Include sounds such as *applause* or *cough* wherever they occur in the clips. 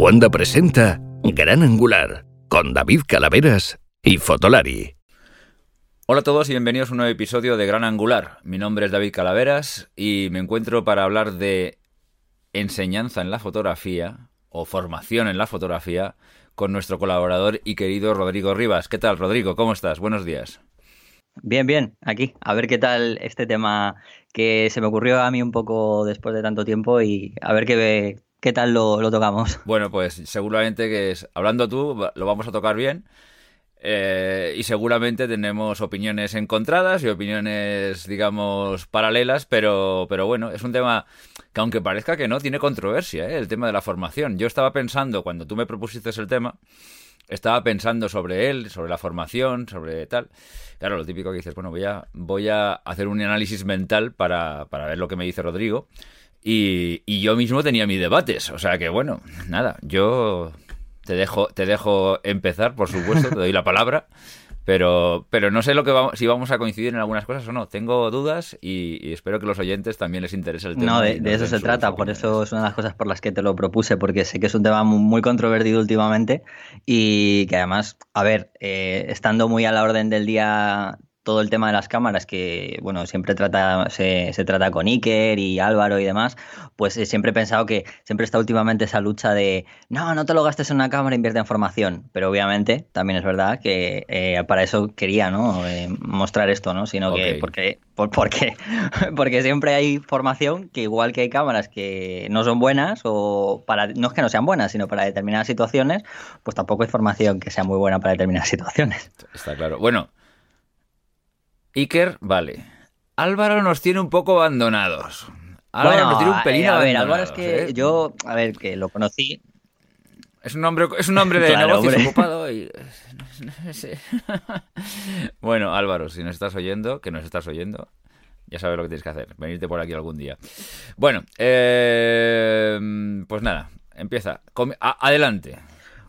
Cuanda presenta Gran Angular con David Calaveras y Fotolari. Hola a todos y bienvenidos a un nuevo episodio de Gran Angular. Mi nombre es David Calaveras y me encuentro para hablar de enseñanza en la fotografía o formación en la fotografía con nuestro colaborador y querido Rodrigo Rivas. ¿Qué tal, Rodrigo? ¿Cómo estás? Buenos días. Bien, bien, aquí. A ver qué tal este tema que se me ocurrió a mí un poco después de tanto tiempo y a ver qué, qué tal lo, tocamos. Bueno, pues seguramente que es, hablando tú, lo vamos a tocar bien. Eh, y seguramente tenemos opiniones encontradas y opiniones, digamos, paralelas, pero, pero bueno, es un tema que aunque parezca que no, tiene controversia, ¿eh? el tema de la formación. Yo estaba pensando, cuando tú me propusiste el tema, estaba pensando sobre él, sobre la formación, sobre tal. Claro, lo típico que dices, bueno, voy a, voy a hacer un análisis mental para, para ver lo que me dice Rodrigo. Y, y yo mismo tenía mis debates. O sea que, bueno, nada, yo te dejo, te dejo empezar, por supuesto, te doy la palabra. Pero, pero no sé lo que vamos, si vamos a coincidir en algunas cosas o no. Tengo dudas y, espero que los oyentes también les interese el tema. No, de, eso se trata. Por eso es una de las cosas por las que te lo propuse, porque sé que es un tema muy, controvertido últimamente y que además, a ver, eh, estando muy a la orden del día todo el tema de las cámaras, que bueno, siempre trata, se, se, trata con Iker y Álvaro y demás, pues eh, siempre he pensado que siempre está últimamente esa lucha de no, no te lo gastes en una cámara, invierte en formación. Pero obviamente también es verdad que eh, para eso quería ¿no? Eh, mostrar esto, ¿no? Sino okay. que porque, por, porque, *laughs* porque siempre hay formación que igual que hay cámaras que no son buenas, o para, no es que no sean buenas, sino para determinadas situaciones, pues tampoco hay formación que sea muy buena para determinadas situaciones. Está claro. Bueno, Iker, vale. Álvaro nos tiene un poco abandonados. Álvaro bueno, nos tiene un pelín eh, a ver. Álvaro es que ¿eh? yo, a ver, que lo conocí. Es un hombre, es un hombre de *laughs* Claro, negocios hombre. ocupado y... *laughs* no sé. bueno, Álvaro, si nos estás oyendo, que nos estás oyendo, ya sabes lo que tienes que hacer, venirte por aquí algún día. Bueno, eh, pues nada, empieza. A- adelante.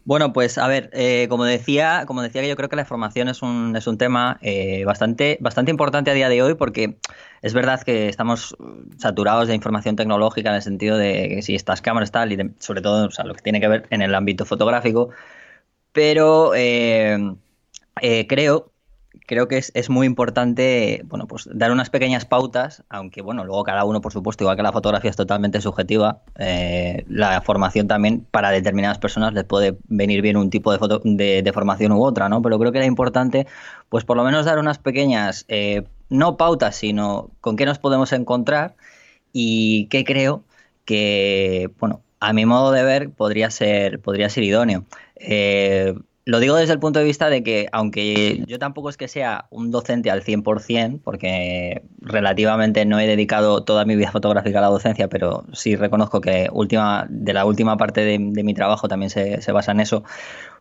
Bueno, pues a ver, eh, como decía, como decía que yo creo que la formación es un, es un tema eh, bastante, bastante importante a día de hoy porque es verdad que estamos saturados de información tecnológica en el sentido de que si estas cámaras tal y de- sobre todo lo que tiene que ver en el ámbito fotográfico, pero eh, eh, creo creo que es, es muy importante bueno pues dar unas pequeñas pautas aunque bueno luego cada uno por supuesto igual que la fotografía es totalmente subjetiva eh, la formación también para determinadas personas les puede venir bien un tipo de, foto, de, de formación u otra no pero creo que era importante pues por lo menos dar unas pequeñas eh, no pautas sino con qué nos podemos encontrar y qué creo que bueno a mi modo de ver podría ser podría ser idóneo. Eh, lo digo desde el punto de vista de que, aunque yo tampoco es que sea un docente al 100%, porque relativamente no he dedicado toda mi vida fotográfica a la docencia, pero sí reconozco que última, de la última parte de, de mi trabajo también se, basa en eso,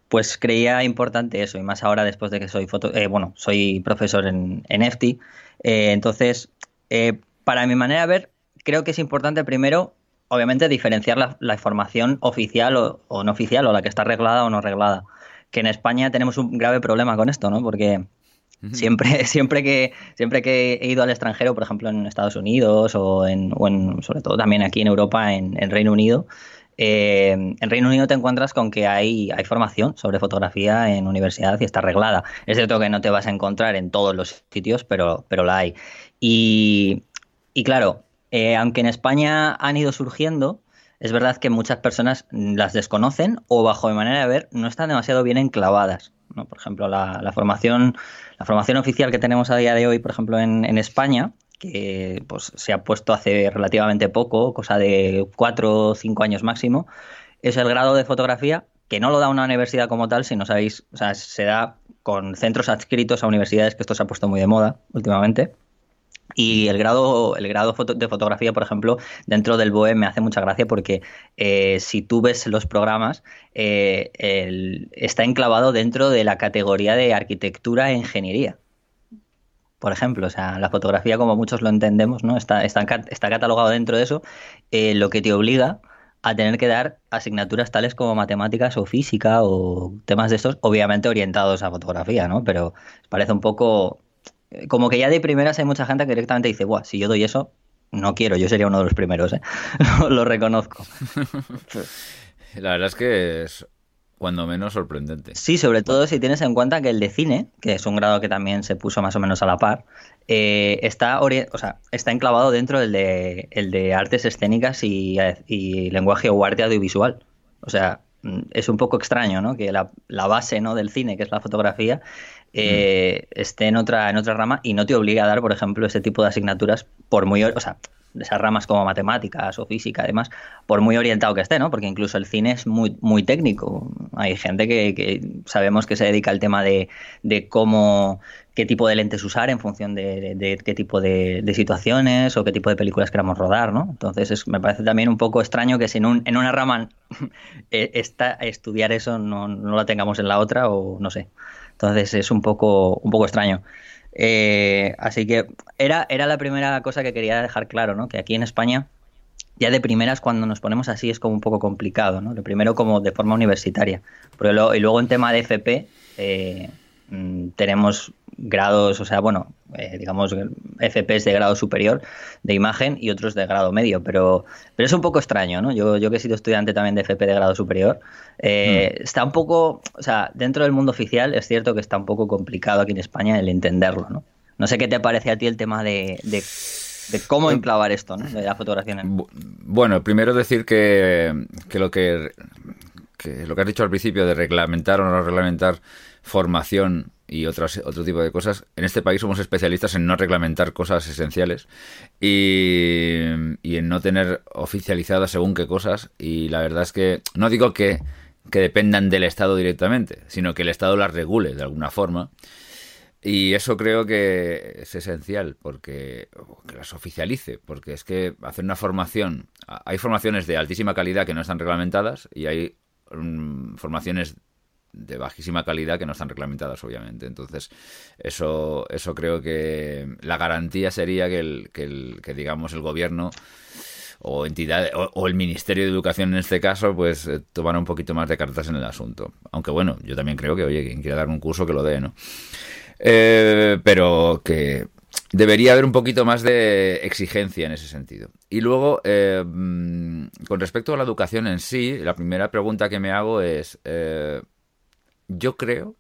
pues creía importante eso, y más ahora después de que soy, foto, eh, bueno, soy profesor en, en EFTI. Eh, entonces, eh, para mi manera de ver, creo que es importante primero obviamente diferenciar la, la información oficial o, o, no oficial, o la que está arreglada o no arreglada que en España tenemos un grave problema con esto, ¿no? Porque siempre, *laughs* siempre, que, siempre que he ido al extranjero, por ejemplo en Estados Unidos o en, o en sobre todo también aquí en Europa, en, en Reino Unido, eh, en Reino Unido te encuentras con que hay, hay formación sobre fotografía en universidad y está arreglada. Es cierto que no te vas a encontrar en todos los sitios, pero, pero la hay. Y, y claro, eh, aunque en España han ido surgiendo, es verdad que muchas personas las desconocen o bajo mi manera de ver no están demasiado bien enclavadas. ¿no? Por ejemplo, la, formación, la formación oficial que tenemos a día de hoy, por ejemplo, en, en España, que pues, se ha puesto hace relativamente poco, cosa de cuatro o cinco años máximo, es el grado de fotografía que no lo da una universidad como tal, si no sabéis, o sea, se da con centros adscritos a universidades, que esto se ha puesto muy de moda últimamente. Y el grado, el grado de fotografía, por ejemplo, dentro del BOE me hace mucha gracia porque eh, si tú ves los programas, eh, está enclavado dentro de la categoría de arquitectura e ingeniería. Por ejemplo, o sea, la fotografía, como muchos lo entendemos, ¿no? Está, está, está catalogado dentro de eso, eh, lo que te obliga a tener que dar asignaturas tales como matemáticas o física o temas de estos, obviamente orientados a fotografía, ¿no? Pero parece un poco como que ya de primeras hay mucha gente que directamente dice, Buah, si yo doy eso, no quiero, yo sería uno de los primeros, ¿eh? *laughs* lo reconozco. *laughs* La verdad es que es cuando menos sorprendente. Sí, sobre todo si tienes en cuenta que el de cine, que es un grado que también se puso más o menos a la par, eh, está, o sea, está enclavado dentro del de, el de artes escénicas y, lenguaje o arte audiovisual. O sea, mm, es un poco extraño, ¿no? Que la, la base ¿no? del cine, que es la fotografía, eh, mm. esté en otra, en otra rama y no te obliga a dar, por ejemplo, ese tipo de asignaturas por muy, o sea, esas ramas como matemáticas o física, además, por muy orientado que esté, ¿no? Porque incluso el cine es muy, muy técnico. Hay gente que, sabemos que se dedica al tema de, de, cómo, qué tipo de lentes usar en función de, qué tipo de, situaciones o qué tipo de películas queramos rodar, ¿no? Entonces me parece también un poco extraño que si en, un, en una rama *laughs* eh, está, estudiar eso no, no la tengamos en la otra o no sé. Entonces es un poco, un poco extraño. Eh, así que era, era la primera cosa que quería dejar claro, ¿no? Que aquí en España, ya de primeras, cuando nos ponemos así, es como un poco complicado, ¿no? Lo primero como de forma universitaria. Pero y luego en tema de FP, eh, mm, tenemos grados, o sea, bueno, eh, digamos, FPs de grado superior de imagen y otros de grado medio, pero, pero es un poco extraño, ¿no? Yo, yo que he sido estudiante también de FP de grado superior, eh, mm. está un poco, o sea, dentro del mundo oficial es cierto que está un poco complicado aquí en España el entenderlo, ¿no? No sé qué te parece a ti el tema de, de, cómo enclavar esto, ¿no? De la fotografía. Bueno, primero decir que, que lo que, que lo que has dicho al principio de reglamentar o no reglamentar formación y otras, otro tipo de cosas. En este país somos especialistas en no reglamentar cosas esenciales y, en no tener oficializadas según qué cosas. Y la verdad es que no digo que, que dependan del Estado directamente, sino que el Estado las regule de alguna forma. Y eso creo que es esencial, porque que las oficialice, porque es que hacer una formación, hay formaciones de altísima calidad que no están reglamentadas y hay mm, formaciones de bajísima calidad que no están reglamentadas, obviamente. Entonces, eso, eso creo que la garantía sería que, el, que, digamos, el gobierno o entidad o, el Ministerio de Educación en este caso, pues eh, tomara un poquito más de cartas en el asunto. Aunque bueno, yo también creo que, oye, quien quiera dar un curso que lo dé, ¿no? Eh, pero que debería haber un poquito más de exigencia en ese sentido. Y luego, eh, mm, con respecto a la educación en sí, la primera pregunta que me hago es, yo creo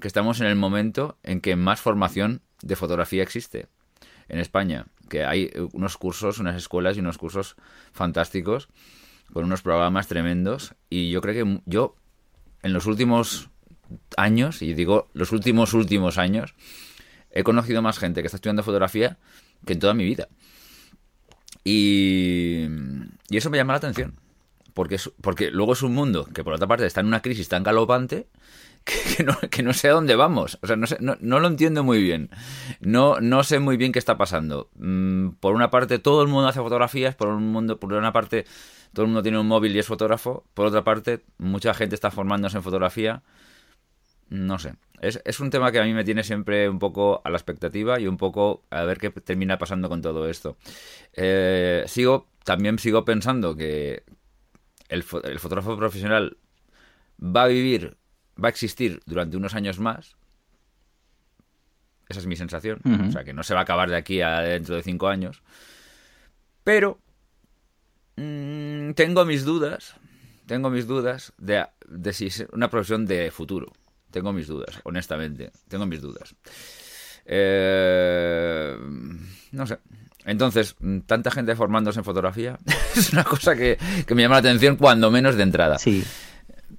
que estamos en el momento en que más formación de fotografía existe en España. Que hay unos cursos, unas escuelas y unos cursos fantásticos con unos programas tremendos. Y yo creo que yo, en los últimos años, y digo los últimos últimos años, he conocido más gente que está estudiando fotografía que en toda mi vida. Y, eso me llama la atención. Porque, porque luego es un mundo que por otra parte está en una crisis tan galopante *laughs* que, no, que no sé a dónde vamos. O sea, no, sé, no, no, lo entiendo muy bien. No, no sé muy bien qué está pasando. Mm, por una parte, todo el mundo hace fotografías, por, un mundo, por una parte, todo el mundo tiene un móvil y es fotógrafo. Por otra parte, mucha gente está formándose en fotografía. No sé. Es, es, un tema que a mí me tiene siempre un poco a la expectativa y un poco a ver qué termina pasando con todo esto. Eh, sigo, también sigo pensando que el, el fotógrafo profesional va a vivir va a existir durante unos años más. Esa es mi sensación. O sea, que no se va a acabar de aquí a dentro de cinco años. Pero mm, tengo mis dudas. Tengo mis dudas de, de si es una profesión de futuro. Tengo mis dudas, honestamente. Tengo mis dudas. Eh, no sé. Entonces, tanta gente formándose en fotografía *laughs* es una cosa que, que, me llama la atención cuando menos de entrada. Sí.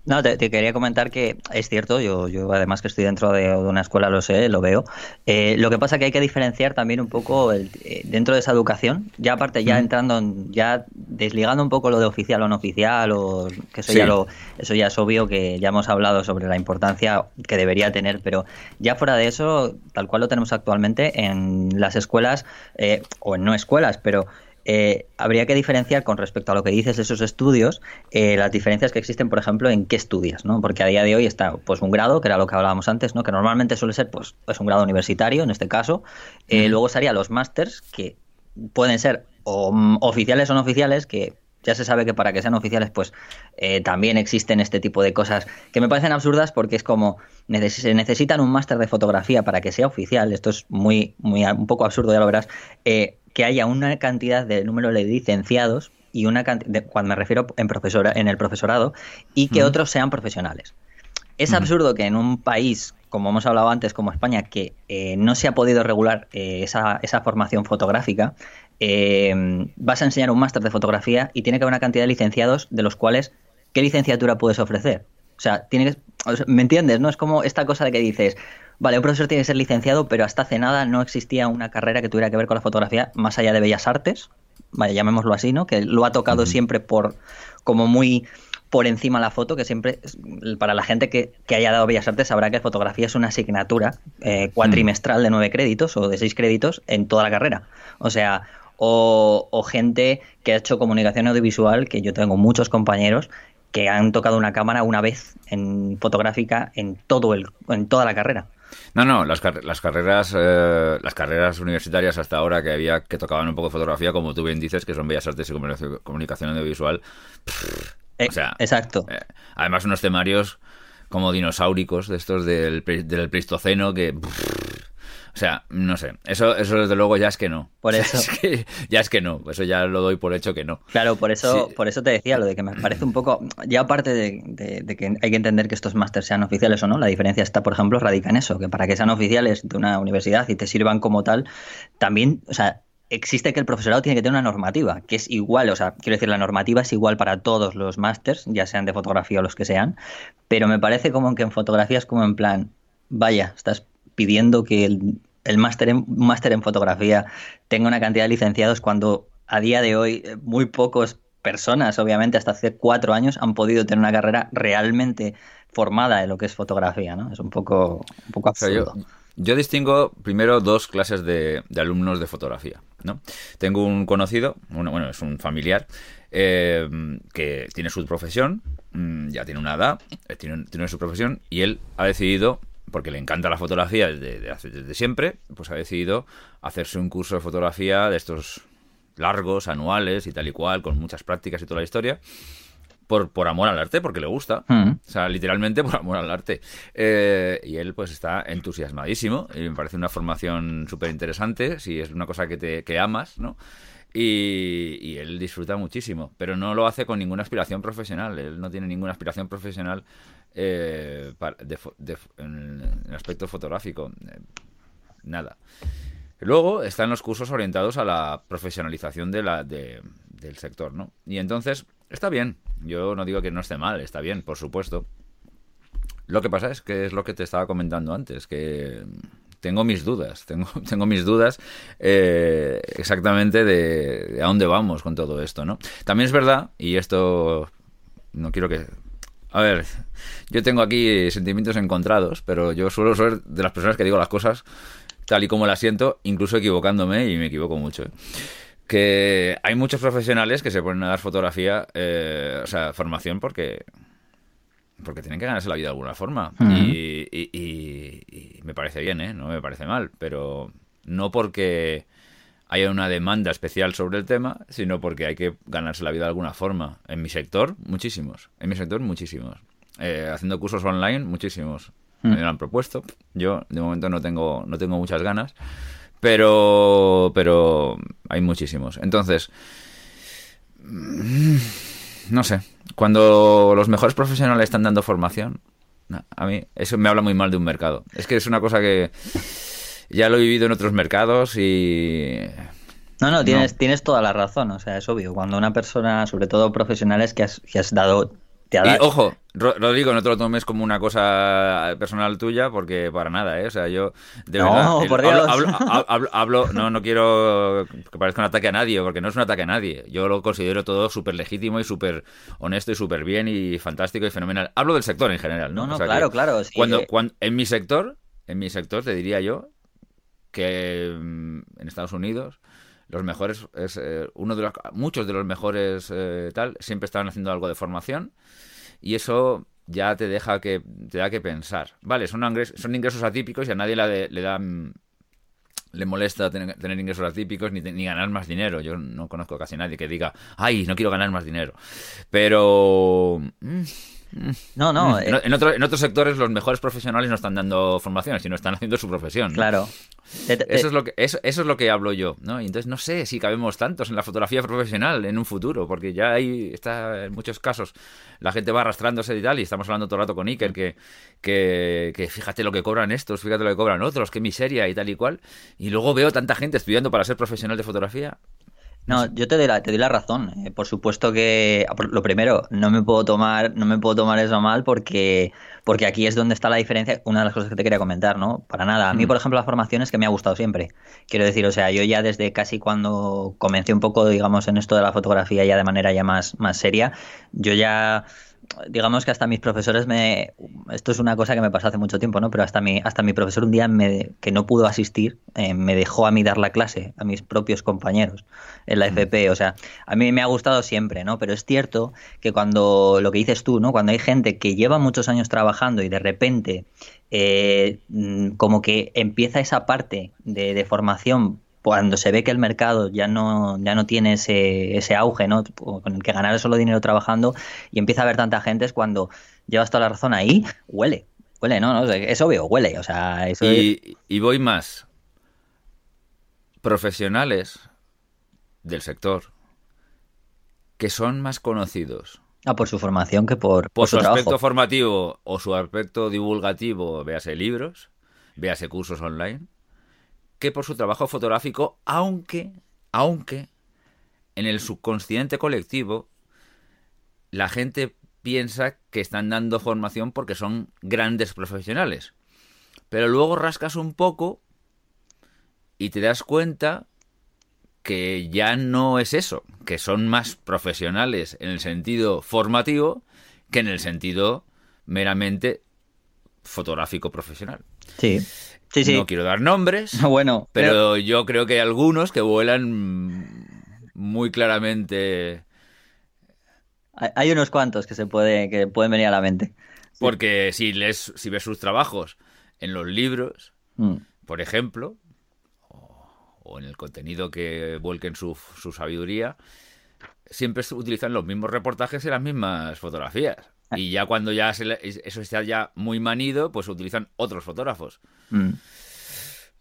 No, te, quería comentar que es cierto, yo, yo además que estoy dentro de, una escuela lo sé, lo veo. Eh, lo que pasa que hay que diferenciar también un poco el, eh, dentro de esa educación, ya aparte, ya entrando, ya desligando un poco lo de oficial o no oficial, o que eso, ya lo, eso ya es obvio que ya hemos hablado sobre la importancia que debería tener, pero ya fuera de eso, tal cual lo tenemos actualmente en las escuelas, eh, o en no escuelas, pero eh, habría que diferenciar con respecto a lo que dices de esos estudios, eh, las diferencias que existen, por ejemplo, en qué estudias, ¿no? Porque a día de hoy está pues un grado, que era lo que hablábamos antes, ¿no? Que normalmente suele ser pues, pues un grado universitario, en este caso. Eh, luego serían los másters, que pueden ser mm, oficiales o no oficiales, que ya se sabe que para que sean oficiales, pues también existen este tipo de cosas que me parecen absurdas porque es como se necesitan un máster de fotografía para que sea oficial. Esto es muy, muy un poco absurdo, ya lo verás. Eh, que haya una cantidad de número de licenciados y una cuando me refiero en profesora, en el profesorado, y que otros sean profesionales. Es absurdo que en un país, como hemos hablado antes, como España, que eh, no se ha podido regular eh, esa, esa, formación fotográfica, eh, vas a enseñar un máster de fotografía y tiene que haber una cantidad de licenciados de los cuales, ¿qué licenciatura puedes ofrecer? O sea, tiene que, ¿me entiendes? No es como esta cosa de que dices, vale, un profesor tiene que ser licenciado, pero hasta hace nada no existía una carrera que tuviera que ver con la fotografía más allá de bellas artes, vaya, llamémoslo así, ¿no? Que lo ha tocado siempre por como muy por encima la foto, que siempre, para la gente que, haya dado Bellas Artes, sabrá que fotografía es una asignatura eh, cuatrimestral de nueve créditos o de seis créditos en toda la carrera. O sea, o, gente que ha hecho comunicación audiovisual, que yo tengo muchos compañeros que han tocado una cámara una vez en fotográfica en todo el en toda la carrera. No, no, las, las carreras eh, las carreras universitarias hasta ahora que había que tocaban un poco de fotografía, como tú bien dices, que son bellas artes y comunicación audiovisual. o sea, exacto. Eh, además unos temarios como dinosauricos de estos del, del Pleistoceno que o sea, no sé. Eso, eso desde luego ya es que no. Por *laughs* eso. ya es que no. Eso ya lo doy por hecho que no. Claro, por eso, por eso te decía lo de que me parece un poco. Ya aparte de, que hay que entender que estos másteres sean oficiales o no, la diferencia está, por ejemplo, radica en eso, que para que sean oficiales de una universidad y te sirvan como tal, también, o sea, existe que el profesorado tiene que tener una normativa, que es igual, o sea, quiero decir, la normativa es igual para todos los másters, ya sean de fotografía o los que sean, pero me parece como que en fotografía es como en plan, vaya, estás pidiendo que el, máster en, máster en fotografía tenga una cantidad de licenciados cuando a día de hoy eh, muy pocas personas, obviamente hasta hace cuatro años, han podido tener una carrera realmente formada en lo que es fotografía, ¿no? Es un poco, un poco absurdo. yo, distingo primero dos clases de, alumnos de fotografía, ¿no? Tengo un conocido, bueno, es un familiar, eh, que tiene su profesión, mm, ya tiene una edad, eh, tiene, tiene su profesión, y él ha decidido porque le encanta la fotografía desde, desde, siempre, pues ha decidido hacerse un curso de fotografía de estos largos, anuales y tal y cual, con muchas prácticas y toda la historia. Por, por amor al arte, porque le gusta. Mm. O sea, literalmente por amor al arte. Eh, y él pues está entusiasmadísimo. Y me parece una formación súper interesante. Si es una cosa que, te, que amas, ¿no? Y, y, él disfruta muchísimo, pero no lo hace con ninguna aspiración profesional. Él no tiene ninguna aspiración profesional eh, en el aspecto fotográfico. Eh, nada. Luego están los cursos orientados a la profesionalización del sector, ¿no? Y entonces, está bien. Yo no digo que no esté mal, está bien, por supuesto. Lo que pasa es que es lo que te estaba comentando antes, que tengo mis dudas, tengo, *laughs* tengo mis dudas eh, exactamente de, de, a dónde vamos con todo esto, ¿no? También es verdad, y esto no quiero que a ver, yo tengo aquí sentimientos encontrados, pero yo suelo ser de las personas que digo las cosas tal y como las siento, incluso equivocándome, y me equivoco mucho. ¿eh? Que hay muchos profesionales que se ponen a dar fotografía, eh, o sea, formación porque porque tienen que ganarse la vida de alguna forma. y, y, me parece bien, ¿eh? No me parece mal, pero no porque haya una demanda especial sobre el tema, sino porque hay que ganarse la vida de alguna forma. En mi sector, muchísimos. En mi sector, muchísimos. Eh, haciendo cursos online, muchísimos. Mm. Me lo han propuesto. Yo, de momento, no tengo, no tengo muchas ganas. Pero, pero hay muchísimos. Entonces, mm, no sé. Cuando los mejores profesionales están dando formación, a mí eso me habla muy mal de un mercado. Es que es una cosa que ya lo he vivido en otros mercados y... No, no, tienes, tienes toda la razón, o sea, es obvio. Cuando una persona, sobre todo profesionales, que has, que has dado y ojo, Rodrigo, no te lo tomes como una cosa personal tuya, porque para nada, ¿eh? O sea, yo de no, por Dios. *laughs* Hablo, no, no quiero que parezca un ataque a nadie, porque no es un ataque a nadie. Yo lo considero todo súper legítimo y súper honesto y súper bien y fantástico y fenomenal. Hablo del sector en general, ¿no? No, claro, claro. cuando, cuando, en mi sector, en mi sector te diría yo que mm, en Estados Unidos los mejores es eh, uno de los muchos de los mejores eh, tal siempre estaban haciendo algo de formación y eso ya te deja que te da que pensar. Vale son ingresos, son ingresos atípicos y a nadie le, da mm, le molesta tener, ingresos atípicos ni, ni, ganar más dinero. Yo no conozco casi nadie que diga ay no quiero ganar más dinero pero mm, *laughs* No, no. En, eh, en otro- en otros sectores los mejores profesionales no están dando formación, sino están haciendo su profesión. ¿no? claro. Te- te- Eso es, lo que, eso, eso es lo que hablo yo, ¿no? Y entonces no sé si cabemos tantos en la fotografía profesional en un futuro, porque ya hay, está en muchos casos, la gente va arrastrándose y tal, y estamos hablando todo el rato con Iker, que, que, que fíjate lo que cobran estos, fíjate lo que cobran otros, qué miseria y tal y cual, y luego veo tanta gente estudiando para ser profesional de fotografía. No, yo te doy la, te doy la razón. Eh, por supuesto que lo primero, no me puedo tomar, no me puedo tomar eso mal porque, porque aquí es donde está la diferencia. Una de las cosas que te quería comentar, ¿no? Para nada. A mí, Mm. por ejemplo, la formación es que me ha gustado siempre. Quiero decir, o sea, yo ya desde casi cuando comencé un poco, digamos, en esto de la fotografía ya de manera ya más, más seria, yo ya digamos que hasta mis profesores me esto es una cosa que me pasó hace mucho tiempo no pero hasta mi hasta mi profesor un día me, que no pudo asistir eh, me dejó a mí dar la clase a mis propios compañeros en la FP o sea a mí me ha gustado siempre no pero es cierto que cuando lo que dices tú no cuando hay gente que lleva muchos años trabajando y de repente eh, mm, como que empieza esa parte de, de formación cuando se ve que el mercado ya no, ya no tiene ese, ese auge, ¿no? Con el que ganar solo dinero trabajando y empieza a haber tanta gente es cuando llevas toda la razón ahí, huele, huele, ¿no? no es obvio, huele, o sea, eso Y, y voy más. Profesionales del sector que son más conocidos Ah, por su formación que por, por por su su aspecto formativo o su aspecto divulgativo, véase libros, véase cursos online, que por su trabajo fotográfico, aunque, aunque en el subconsciente colectivo la gente piensa que están dando formación porque son grandes profesionales. Pero luego rascas un poco y te das cuenta que ya no es eso, que son más profesionales en el sentido formativo que en el sentido meramente fotográfico profesional. Sí, sí, sí. No quiero dar nombres, *laughs* Bueno, pero yo creo que hay algunos que vuelan muy claramente hay- unos cuantos que se puede, que pueden venir a la mente. porque si lees si ves sus trabajos en los libros, Mm. por ejemplo, o, o en el contenido que vuelquen su, su sabiduría, siempre utilizan los mismos reportajes y las mismas fotografías. Y ya cuando ya se le- eso está ya muy manido, pues utilizan otros fotógrafos. Mm.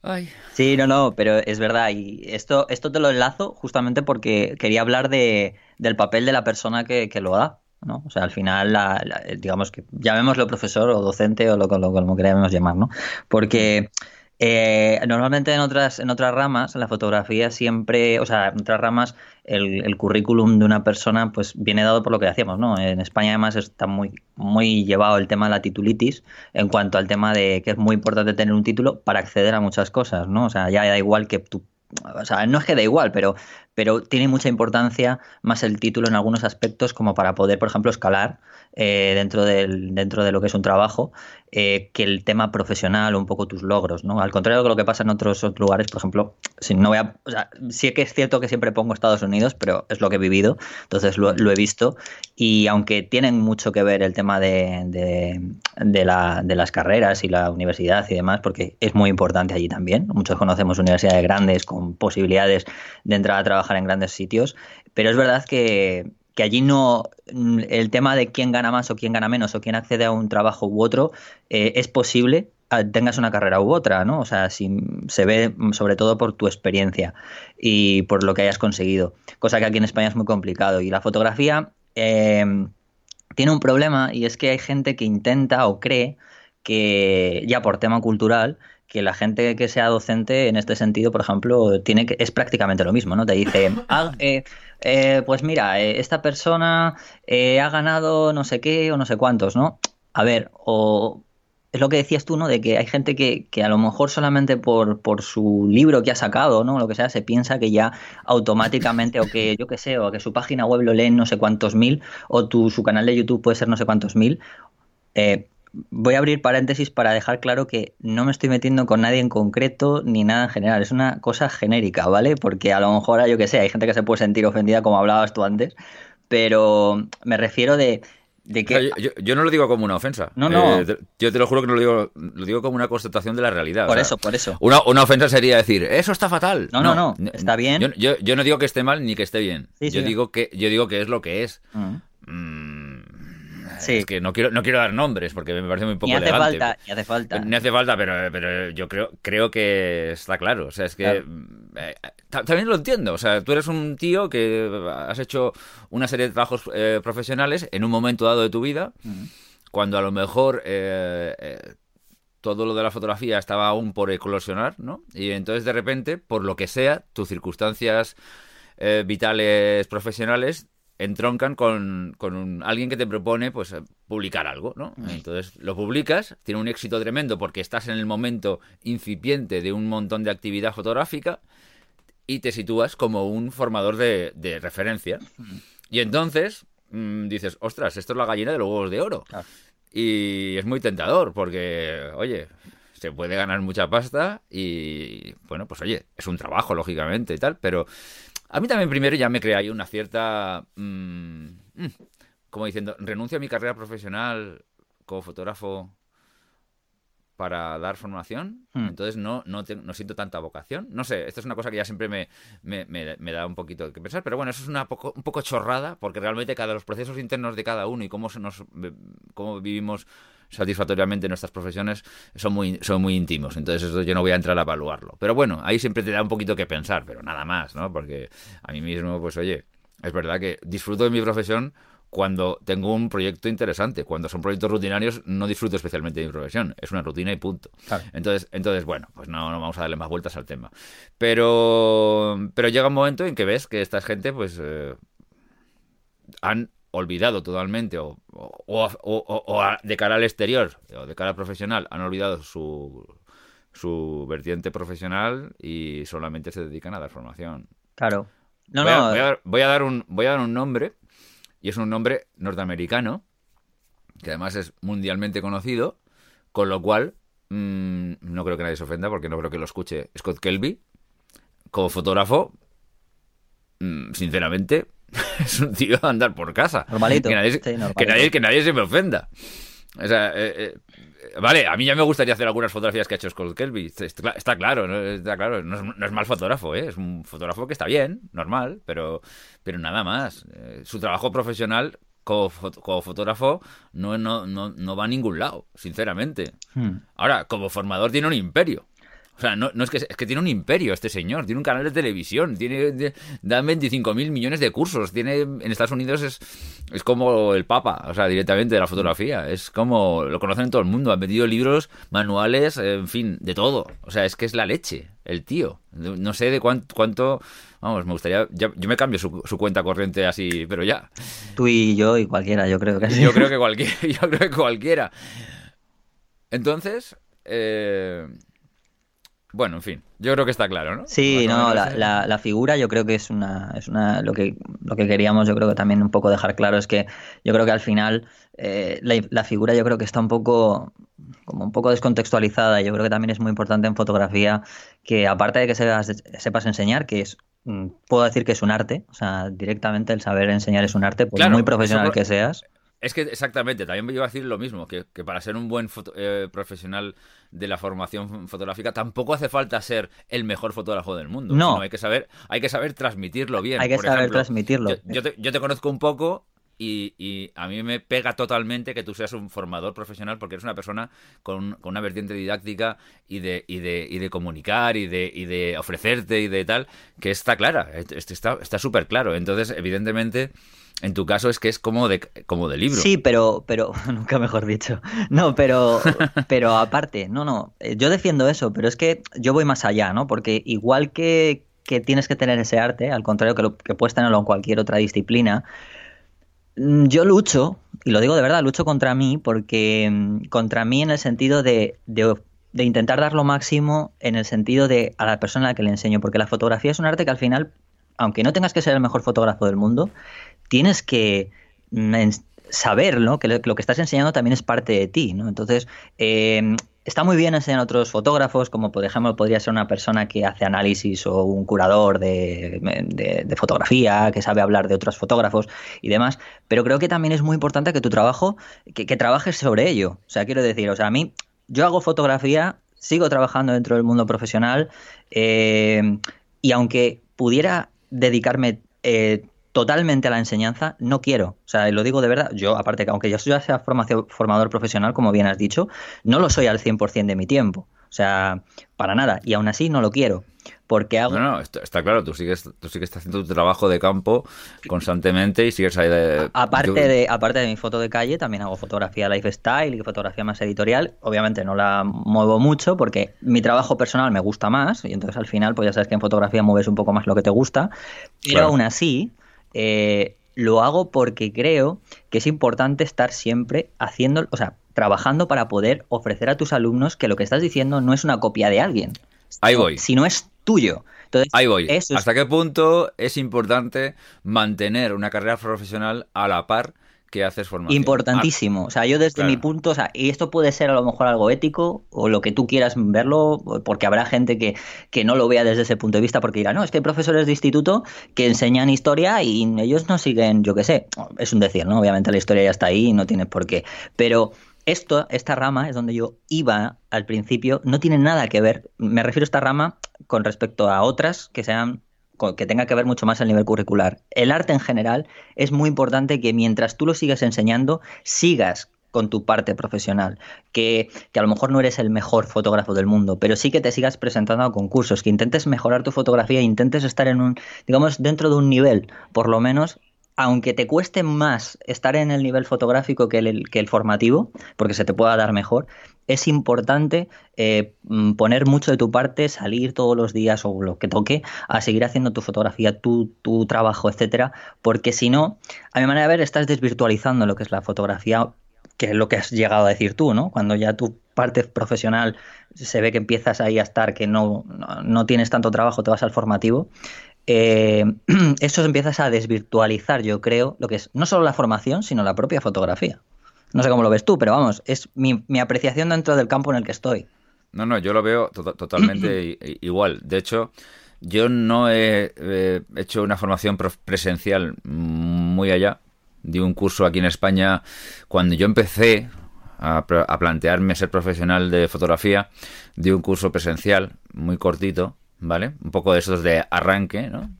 Ay. Sí, no, no, pero es verdad. Y esto, esto te lo enlazo justamente porque quería hablar de, del papel de la persona que, que lo da. ¿no? O sea, al final, la- la- digamos que llamémoslo profesor o docente o lo, lo- como queramos llamar, ¿no? Porque eh, normalmente en otras, en otras ramas, la fotografía siempre, o sea, en otras ramas, el, el currículum de una persona pues viene dado por lo que hacíamos, ¿no? En España además está muy, muy llevado el tema de la titulitis en cuanto al tema de que es muy importante tener un título para acceder a muchas cosas, ¿no? O sea, ya da igual que tú o sea, no es que da igual, pero, pero tiene mucha importancia más el título en algunos aspectos como para poder, por ejemplo, escalar eh, dentro, del, dentro de lo que es un trabajo eh, que el tema profesional o un poco tus logros, ¿no? Al contrario de lo que pasa en otros, otros lugares, por ejemplo, si no voy a, o sea, sí que es cierto que siempre pongo Estados Unidos, pero es lo que he vivido, entonces lo, he visto y aunque tienen mucho que ver el tema de, de, de, la, de las carreras y la universidad y demás, porque es muy importante allí también, muchos conocemos universidades grandes con posibilidades de entrar a trabajar en grandes sitios, pero es verdad que, que allí no el tema de quién gana más o quién gana menos o quién accede a un trabajo u otro eh, es posible tengas una carrera u otra, ¿no? O sea, si se ve sobre todo por tu experiencia y por lo que hayas conseguido, cosa que aquí en España es muy complicado. Y la fotografía eh, tiene un problema y es que hay gente que intenta o cree que ya por tema cultural que la gente que sea docente en este sentido, por ejemplo, tiene que es prácticamente lo mismo, ¿no? Te dice, ah, eh, eh, pues mira, eh, esta persona ha ganado no sé qué o no sé cuántos, ¿no? A ver, o es lo que decías tú, ¿no? De que hay gente que, que a lo mejor solamente por, por su libro que ha sacado, ¿no? Lo que sea, se piensa que ya automáticamente, o que yo qué sé, o que su página web lo leen no sé cuántos mil, o tu, su canal de YouTube puede ser no sé cuántos mil. Voy a abrir paréntesis para dejar claro que no me estoy metiendo con nadie en concreto ni nada en general. Es una cosa genérica, ¿vale? Porque a lo mejor, yo que sé, hay gente que se puede sentir ofendida, como hablabas tú antes, pero me refiero de, de que... O sea, yo, no lo digo como una ofensa. No, no. Eh, yo te lo juro que no lo digo, lo digo como una constatación de la realidad. Por o sea, eso, por eso. Una, una, ofensa sería decir, eso está fatal. No, no, no, no. está bien. Yo, yo, yo, no digo que esté mal ni que esté bien. Sí, yo, sí. digo que, yo digo que es lo que es. Mm. Mm, es que no quiero, no quiero dar nombres porque me parece muy poco ni hace elegante. Falta, ni hace falta. Ni hace falta, pero, pero yo creo, creo que está claro. O sea, es que eh, también lo entiendo. O sea, tú eres un tío que has hecho una serie de trabajos eh, profesionales en un momento dado de tu vida, cuando a lo mejor eh, todo lo de la fotografía estaba aún por eclosionar, ¿no? Y entonces de repente, por lo que sea, tus circunstancias vitales profesionales entroncan con, con alguien que te propone pues publicar algo, ¿no? Entonces lo publicas, tiene un éxito tremendo porque estás en el momento incipiente de un montón de actividad fotográfica y te sitúas como un formador de, de referencia. Y entonces mm, dices, ostras, esto es la gallina de los huevos de oro. Y es muy tentador porque, oye, se puede ganar mucha pasta y, bueno, pues oye, es un trabajo, lógicamente y tal, pero a mí también primero ya me crea ahí una cierta... Mm, mm, como diciendo, renuncio a mi carrera profesional como fotógrafo para dar formación, hmm. entonces no, no, no, siento tanta vocación. No sé, esto es una cosa que ya siempre me, me, me, da un poquito que pensar, pero bueno, eso es una poco, un poco chorrada, porque realmente cada los procesos internos de cada uno y cómo, se nos, cómo vivimos satisfactoriamente nuestras profesiones son muy, son muy íntimos. Entonces eso yo no voy a entrar a evaluarlo. Pero bueno, ahí siempre te da un poquito que pensar, pero nada más, ¿no? Porque a mí mismo, pues oye, es verdad que disfruto de mi profesión cuando tengo un proyecto interesante. Cuando son proyectos rutinarios no disfruto especialmente de mi profesión. Es una rutina y punto. Entonces, entonces, bueno, pues no, no, vamos a darle más vueltas al tema. Pero, pero llega un momento en que ves que esta gente, pues, eh, han olvidado totalmente o, de cara al exterior o de cara al profesional han olvidado su, su vertiente profesional y solamente se dedican a dar formación. Claro. No, voy, a, voy, a, dar un, voy a dar un nombre y es un nombre norteamericano que además es mundialmente conocido, con lo cual mm, no creo que nadie se ofenda porque no creo que lo escuche Scott Kelby como fotógrafo. Mm, sinceramente, *laughs* es un tío a andar por casa. Normalito. Que nadie, que nadie, se me ofenda. O sea, eh, eh, vale, a mí ya me gustaría hacer algunas fotografías que ha hecho Scott Kelby. Está, claro, ¿no? está claro. No es, mal fotógrafo, ¿eh? es un fotógrafo que está bien, normal, pero, pero nada más. Eh, su trabajo profesional como, fotógrafo no, no, no, no, va a ningún lado, sinceramente. Hmm. Ahora, como formador tiene un imperio. O sea, no, no es que es que tiene un imperio este señor, tiene un canal de televisión, tiene dan 25 mil millones de cursos, tiene en Estados Unidos es, es como el Papa, o sea, directamente de la fotografía, es como lo conocen en todo el mundo, han vendido libros, manuales, en fin, de todo. O sea, es que es la leche, el tío. No sé de cuánto, cuánto vamos, me gustaría, yo me cambio su, su, cuenta corriente así, pero ya. Tú y yo y cualquiera, yo creo que sí. Yo creo que cualquiera, *laughs* yo creo que cualquiera. Entonces, eh, bueno, en fin, yo creo que está claro, ¿no? Sí, no, la, la, figura yo creo que es una, es una, lo que, lo que queríamos, yo creo que también un poco dejar claro es que yo creo que al final eh, la, figura yo creo que está un poco, como un poco descontextualizada. Yo creo que también es muy importante en fotografía que aparte de que sepas, sepas enseñar, que es, mm, puedo decir que es un arte, o sea, directamente el saber enseñar es un arte, por muy profesional que seas. Es que exactamente, también me iba a decir lo mismo, que, para ser un buen eh, profesional de la formación fotográfica tampoco hace falta ser el mejor fotógrafo del mundo. No. hay que saber, hay que saber transmitirlo bien. Hay que saber transmitirlo. Yo, te, conozco un poco y, a mí me pega totalmente que tú seas un formador profesional porque eres una persona con, una vertiente didáctica y de, y de, y de comunicar y de, y de ofrecerte y de tal, que está clara, está súper claro. Entonces, evidentemente en tu caso es que es como de, como de libro. Sí, pero, pero, *laughs* nunca mejor dicho. No, pero, *laughs* pero aparte, no, no, eh, yo defiendo eso, pero es que yo voy más allá, ¿no? Porque igual que, que tienes que tener ese arte, al contrario que, lo, que puedes tenerlo en cualquier otra disciplina, yo lucho, y lo digo de verdad, lucho contra mí, porque mm, contra mí en el sentido de, de, de intentar dar lo máximo en el sentido de a la persona a la que le enseño, porque la fotografía es un arte que al final, aunque no tengas que ser el mejor fotógrafo del mundo, tienes que mm, saber que lo que estás enseñando también es parte de ti. ¿no? Entonces, em, está muy bien a otros fotógrafos, como por ejemplo podría ser una persona que hace análisis o un curador de, fotografía, que sabe hablar de otros fotógrafos y demás, pero creo que también es muy importante que tu trabajo, que, trabajes sobre ello. O sea, quiero decir, o sea, a mí, yo hago fotografía, sigo trabajando dentro del mundo profesional em, y aunque pudiera dedicarme... Eh, totalmente a la enseñanza, no quiero. O sea, lo digo de verdad. Yo, aparte que aunque yo sea formador profesional, como bien has dicho, no lo soy al 100% de mi tiempo. O sea, para nada. Y aún así no lo quiero. Porque hago... No, no, está, claro, tú sigues, tú sigues haciendo tu trabajo de campo constantemente y sigues ahí de... Aparte, de, aparte de mi foto de calle, también hago fotografía lifestyle y fotografía más editorial. Obviamente no la muevo mucho porque mi trabajo personal me gusta más y entonces al final, pues ya sabes que en fotografía mueves un poco más lo que te gusta. Pero aún así, eh, lo hago porque creo que es importante estar siempre haciendo, o sea, trabajando para poder ofrecer a tus alumnos que lo que estás diciendo no es una copia de alguien. Ahí voy. Si no es tuyo. Entonces, Ahí voy. ¿Hasta qué punto es importante mantener una carrera profesional a la par que haces formación? Importantísimo. O sea, yo desde mi punto, o sea, y esto puede ser a lo mejor algo ético o lo que tú quieras verlo, porque habrá gente que, que no lo vea desde ese punto de vista porque dirá, no, es que hay profesores de instituto que enseñan historia y ellos no siguen, yo qué sé, es un decir, ¿no? Obviamente la historia ya está ahí y no tienes por qué. Pero esto, esta rama es donde yo iba al principio, no tiene nada que ver, me refiero a esta rama con respecto a otras que sean que tenga que ver mucho más el nivel curricular. El arte en general es muy importante que mientras tú lo sigas enseñando, sigas con tu parte profesional, que, que, a lo mejor no eres el mejor fotógrafo del mundo, pero sí que te sigas presentando a concursos, que intentes mejorar tu fotografía, intentes estar en un, digamos, dentro de un nivel, por lo menos aunque te cueste más estar en el nivel fotográfico que el, que el formativo, porque se te pueda dar mejor, es importante eh, mm, poner mucho de tu parte, salir todos los días o lo que toque, a seguir haciendo tu fotografía, tu, tu trabajo, etcétera, porque si no, a mi manera de ver, estás desvirtualizando lo que es la fotografía, que es lo que has llegado a decir tú, ¿no? Cuando ya tu parte profesional se ve que empiezas ahí a estar, que no, no, no tienes tanto trabajo, te vas al formativo, eh, *clears throat* eso empiezas a desvirtualizar, yo creo, lo que es no solo la formación, sino la propia fotografía. No sé cómo lo ves tú, pero vamos, es mi, apreciación dentro del campo en el que estoy. No, no, yo lo veo totalmente *clears throat* igual. De hecho, yo no he, hecho una formación presencial muy allá. Di un curso aquí en España cuando yo empecé a, a plantearme ser profesional de fotografía. Di un curso presencial muy cortito ¿vale? Un poco de esos de arranque, ¿no?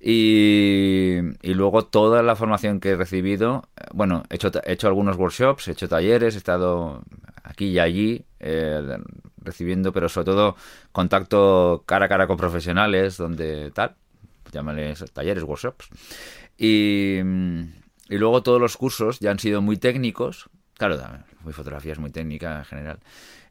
Y, luego toda la formación que he recibido, bueno, he hecho, he hecho algunos workshops, he hecho talleres, he estado aquí y allí eh, recibiendo, pero sobre todo contacto cara a cara con profesionales, donde tal, llámale talleres, workshops. Y, y luego todos los cursos ya han sido muy técnicos, claro, mi fotografía es muy técnica en general.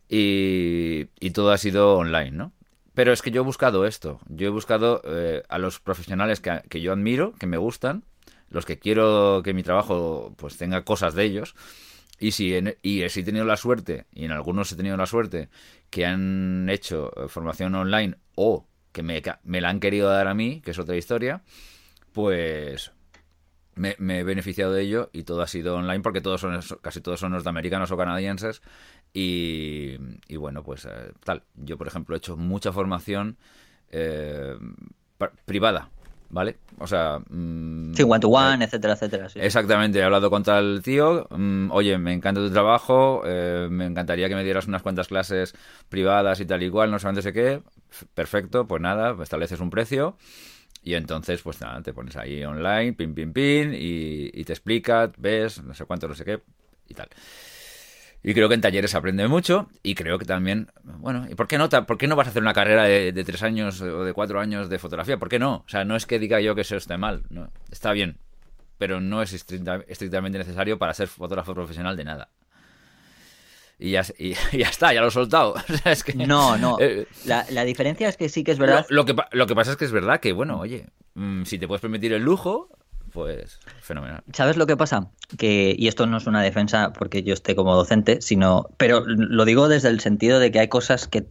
Y, y todo ha sido online, ¿no? Pero es que yo he buscado esto. Yo he buscado eh, a los profesionales que, que, yo admiro, que me gustan, los que quiero que mi trabajo pues tenga cosas de ellos. Y si, y si he tenido la suerte, y en algunos he tenido la suerte, que han hecho eh, formación online o que me, me la han querido dar a mí, que es otra historia, pues me, he beneficiado de ello y todo ha sido online porque todos son casi todos son norteamericanos o canadienses y, bueno pues eh, tal yo por ejemplo he hecho mucha formación eh, privada ¿vale? O sea... Mm, sí, one to one, eh, etcétera, etcétera. Exactamente, he hablado con tal tío, mm, oye, me encanta tu trabajo, me encantaría que me dieras unas cuantas clases privadas y tal y cual, no sé sé qué, perfecto, pues nada, estableces un precio y entonces, pues nada, te pones ahí online, pin, pin, pin, y, te explica, ves, no sé cuánto, no sé qué, y tal. Y creo que en talleres se aprende mucho y creo que también, bueno, ¿y por qué no, por qué no vas a hacer una carrera de, tres años o de cuatro años de fotografía? ¿Por qué no? O sea, no es que diga yo que eso esté mal, no, está bien, pero no es estrictamente necesario para ser fotógrafo profesional de nada y ya, y, *laughs* ya está, ya lo he soltado. *laughs* no, no. Eh, la, la, diferencia es que sí que es verdad. Lo, que, lo que pasa es que es verdad que, bueno, oye, mm, si te puedes permitir el lujo, pues fenomenal. ¿Sabes lo que pasa? Que, y esto no es una defensa porque yo esté como docente, sino, pero lo digo desde el sentido de que hay cosas que,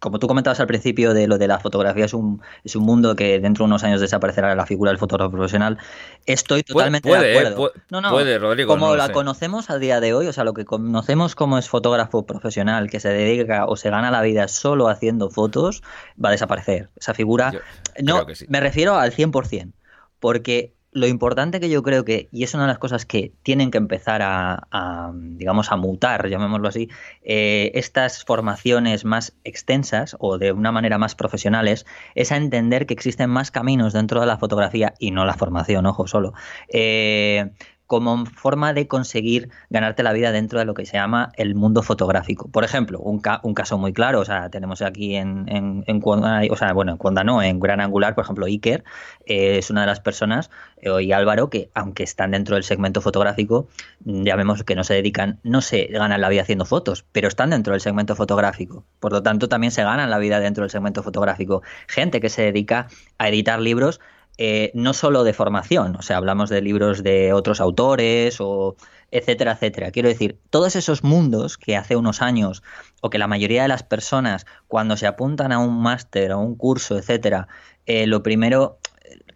como tú comentabas al principio de lo de la fotografía es un, es un mundo que dentro de unos años desaparecerá la figura del fotógrafo profesional, estoy totalmente de eh, acuerdo. no, no, puede, Rodrigo, como la conocemos a día de hoy, o sea, lo que conocemos como es fotógrafo profesional, que se dedica o se gana la vida solo haciendo fotos, va a desaparecer. Esa figura, no, me refiero al 100%, porque lo importante que yo creo que, y es una de las cosas que tienen que empezar a, digamos, a mutar, llamémoslo así, eh, estas formaciones más extensas o de una manera más profesionales, es a entender que existen más caminos dentro de la fotografía y no la formación, ojo, solo. Eh, como forma de conseguir ganarte la vida dentro de lo que se llama el mundo fotográfico. Por ejemplo, un, caso muy claro, o sea, tenemos aquí en, o sea, bueno, en Cuanda no, en Gran Angular, por ejemplo, Iker eh, es una de las personas, eh, y Álvaro, que aunque están dentro del segmento fotográfico, ya vemos que no se dedican, no se ganan la vida haciendo fotos, pero están dentro del segmento fotográfico. Por lo tanto, también se ganan la vida dentro del segmento fotográfico. Gente que se dedica a editar libros eh, no solo de formación, o sea, hablamos de libros de otros autores o etcétera, etcétera. Quiero decir, todos esos mundos que hace unos años o que la mayoría de las personas cuando se apuntan a un máster, a un curso, etcétera, eh, lo primero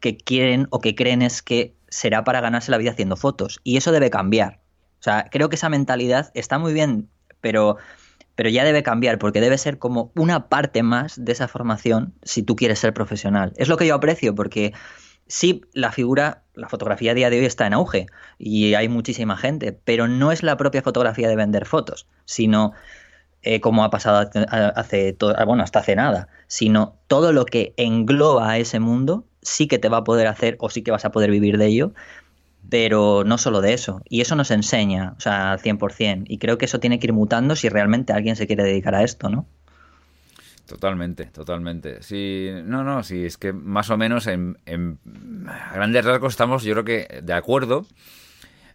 que quieren o que creen es que será para ganarse la vida haciendo fotos y eso debe cambiar. O sea, creo que esa mentalidad está muy bien, pero pero ya debe cambiar porque debe ser como una parte más de esa formación si tú quieres ser profesional. Es lo que yo aprecio porque sí, la figura, la fotografía a día de hoy está en auge y hay muchísima gente, pero no es la propia fotografía de vender fotos, sino eh, como ha pasado hace, bueno, hasta hace nada, sino todo lo que engloba a ese mundo sí que te va a poder hacer o sí que vas a poder vivir de ello pero no solo de eso. Y eso nos enseña, o sea, al 100%. Y creo que eso tiene que ir mutando si realmente alguien se quiere dedicar a esto, ¿no? Totalmente, totalmente. Sí, no, no, sí, es que más o menos en, en grandes rasgos estamos, yo creo que de acuerdo.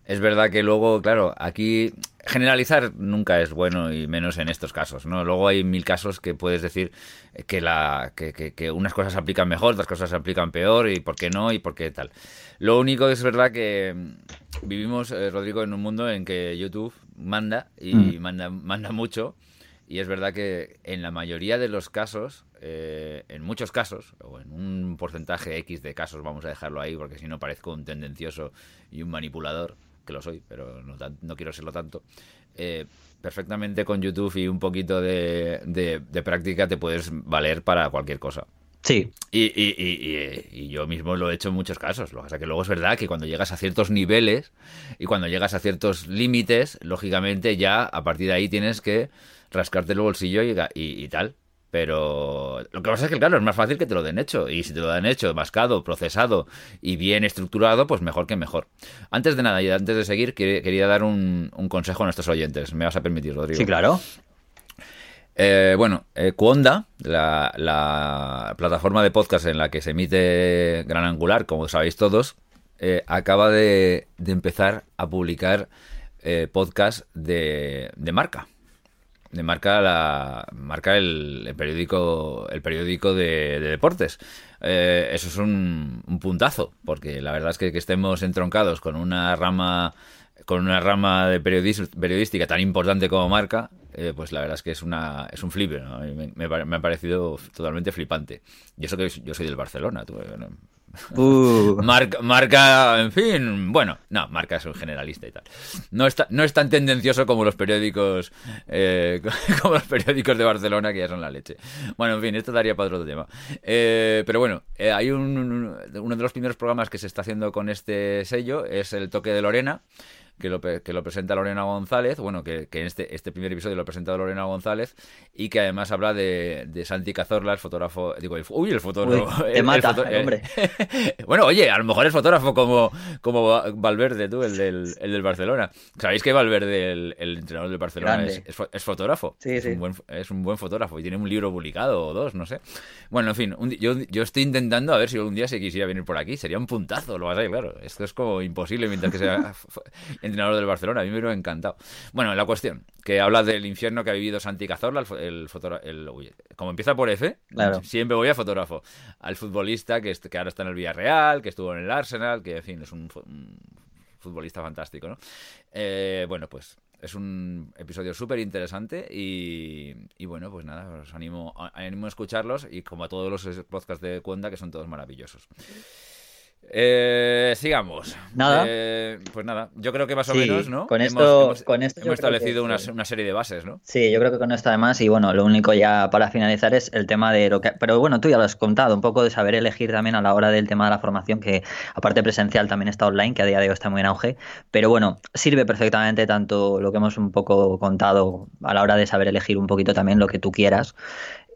Es verdad que luego, claro, aquí generalizar nunca es bueno y menos en estos casos, ¿no? Luego hay mil casos que puedes decir que, la, que, que, unas cosas se aplican mejor, otras cosas se aplican peor y por qué no y por qué tal. Lo único es verdad que vivimos, eh, Rodrigo, en un mundo en que YouTube manda y mm. manda, manda mucho y es verdad que en la mayoría de los casos, eh, en muchos casos, o en un porcentaje X de casos, vamos a dejarlo ahí porque si no parezco un tendencioso y un manipulador, que lo soy, pero no, no quiero serlo tanto, eh, perfectamente con YouTube y un poquito de, de, práctica te puedes valer para cualquier cosa. Sí. Y, y, y, y, yo mismo lo he hecho en muchos casos. Lo que pasa que luego es verdad que cuando llegas a ciertos niveles y cuando llegas a ciertos límites, lógicamente ya a partir de ahí tienes que rascarte el bolsillo y, tal. Pero lo que pasa es que, claro, es más fácil que te lo den hecho. Y si te lo dan hecho, mascado, procesado y bien estructurado, pues mejor que mejor. Antes de nada y antes de seguir, quería dar un, consejo a nuestros oyentes. ¿Me vas a permitir, Rodrigo? Sí, claro. Eh, bueno, eh, la, plataforma de podcast en la que se emite Gran Angular, como sabéis todos, eh, acaba de, empezar a publicar eh, podcast de marca de marca la marca el, periódico el periódico de, deportes. Eh, eso es un, puntazo porque la verdad es que, que estemos entroncados con una rama con una rama de periodística tan importante como marca eh, pues la verdad es que es una es un flip me, me, ha parecido totalmente flipante. Y eso que yo soy del Barcelona tú, Uh. Marca, marca, en fin, bueno, no, marca es un generalista y tal. No, está, no es tan tendencioso como los periódicos eh, *laughs* como los periódicos de Barcelona, que ya son la leche. Bueno, en fin, esto daría para otro tema. Eh, pero bueno, eh, hay un, uno de los primeros programas que se está haciendo con este sello, es el toque de Lorena que lo, que lo presenta Lorena González, bueno, que, que, este, este primer episodio lo presenta Lorena González y que además habla de, de Santi Cazorla, el fotógrafo, digo, el, uy, el fotógrafo. te mata, hombre. *laughs* bueno, oye, a lo mejor es fotógrafo como, como Valverde, tú, el del, el del Barcelona. Sabéis que Valverde, el, el entrenador del Barcelona, es, es, fotógrafo. Sí, es, Un buen, es un buen fotógrafo y tiene un libro publicado o dos, no sé. Bueno, en fin, yo, yo estoy intentando a ver si algún día se quisiera venir por aquí. Sería un puntazo, lo vas a ver, claro. Esto es como imposible mientras que sea *laughs* entrenador del Barcelona. A mí me hubiera encantado. Bueno, la cuestión, que habla del infierno que ha vivido Santi Cazorla, el, el, como empieza por F, siempre voy a fotógrafo. Al futbolista que, que ahora está en el Villarreal, que estuvo en el Arsenal, que en fin, es un, futbolista fantástico, ¿no? Eh, bueno, pues es un episodio súper interesante y, y, bueno, pues nada, os animo, animo a escucharlos y como a todos los podcasts de Cuenda, que son todos maravillosos. Eh, sigamos. Nada. Eh, pues nada, yo creo que más o Sí, menos, ¿no? con esto- hemos, con esto hemos que establecido una, sí. una serie de bases, ¿no? Sí, yo creo que con esto además, y bueno, lo único ya para finalizar es el tema de lo que... Pero bueno, tú ya lo has contado, un poco de saber elegir también a la hora del tema de la formación, que aparte presencial también está online, que a día de hoy está muy en auge, pero bueno, sirve perfectamente tanto lo que hemos un poco contado a la hora de saber elegir un poquito también lo que tú quieras.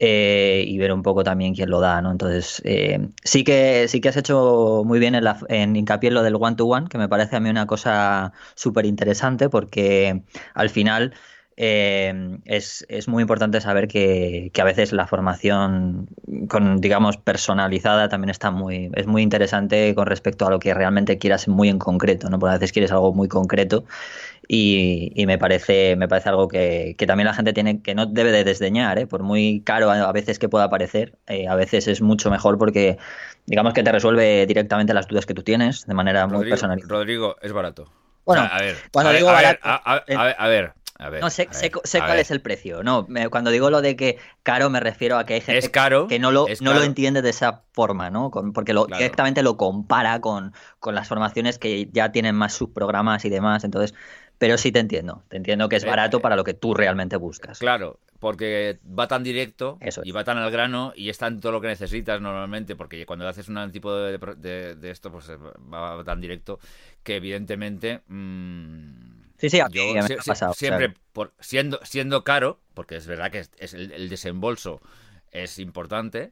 Eh, y ver un poco también quién lo da, ¿no? Entonces, eh, sí que sí que has hecho muy bien en, la- en hincapié en lo del one-to-one, que me parece a mí una cosa súper interesante porque al final eh, es, es muy importante saber que, que a veces la formación con, digamos, personalizada también está muy, es muy interesante con respecto a lo que realmente quieras muy en concreto, ¿no? Porque a veces quieres algo muy concreto y, y me parece, me parece algo que, que también la gente tiene, que no debe de desdeñar, ¿eh? Por muy caro a, veces que pueda parecer, eh, a veces es mucho mejor porque digamos que te resuelve directamente las dudas que tú tienes de manera muy personalizada. Rodrigo, es barato. Bueno, a ver, cuando a ver, digo a ver, barato, a, a- a ver, a ver, No, sé, a sé, ver, sé cuál ver. es el precio. No, me- cuando digo lo de que caro me refiero a que hay gente Es caro, que no lo, no lo entiende de esa forma, ¿no? Con- porque lo, Claro. directamente lo compara con, con las formaciones que ya tienen más subprogramas y demás. Entonces, pero sí te entiendo. Te entiendo que es Eh, barato eh, para lo que tú realmente buscas. Claro, porque va tan directo Eso es. y va tan al grano y es tanto lo que necesitas normalmente, porque cuando haces un tipo de, de- de esto, pues eh, va tan directo que evidentemente... mm, Sí, sí, yo o sea, siempre, por, siendo, siendo caro, porque es verdad que es, es el, el desembolso es importante,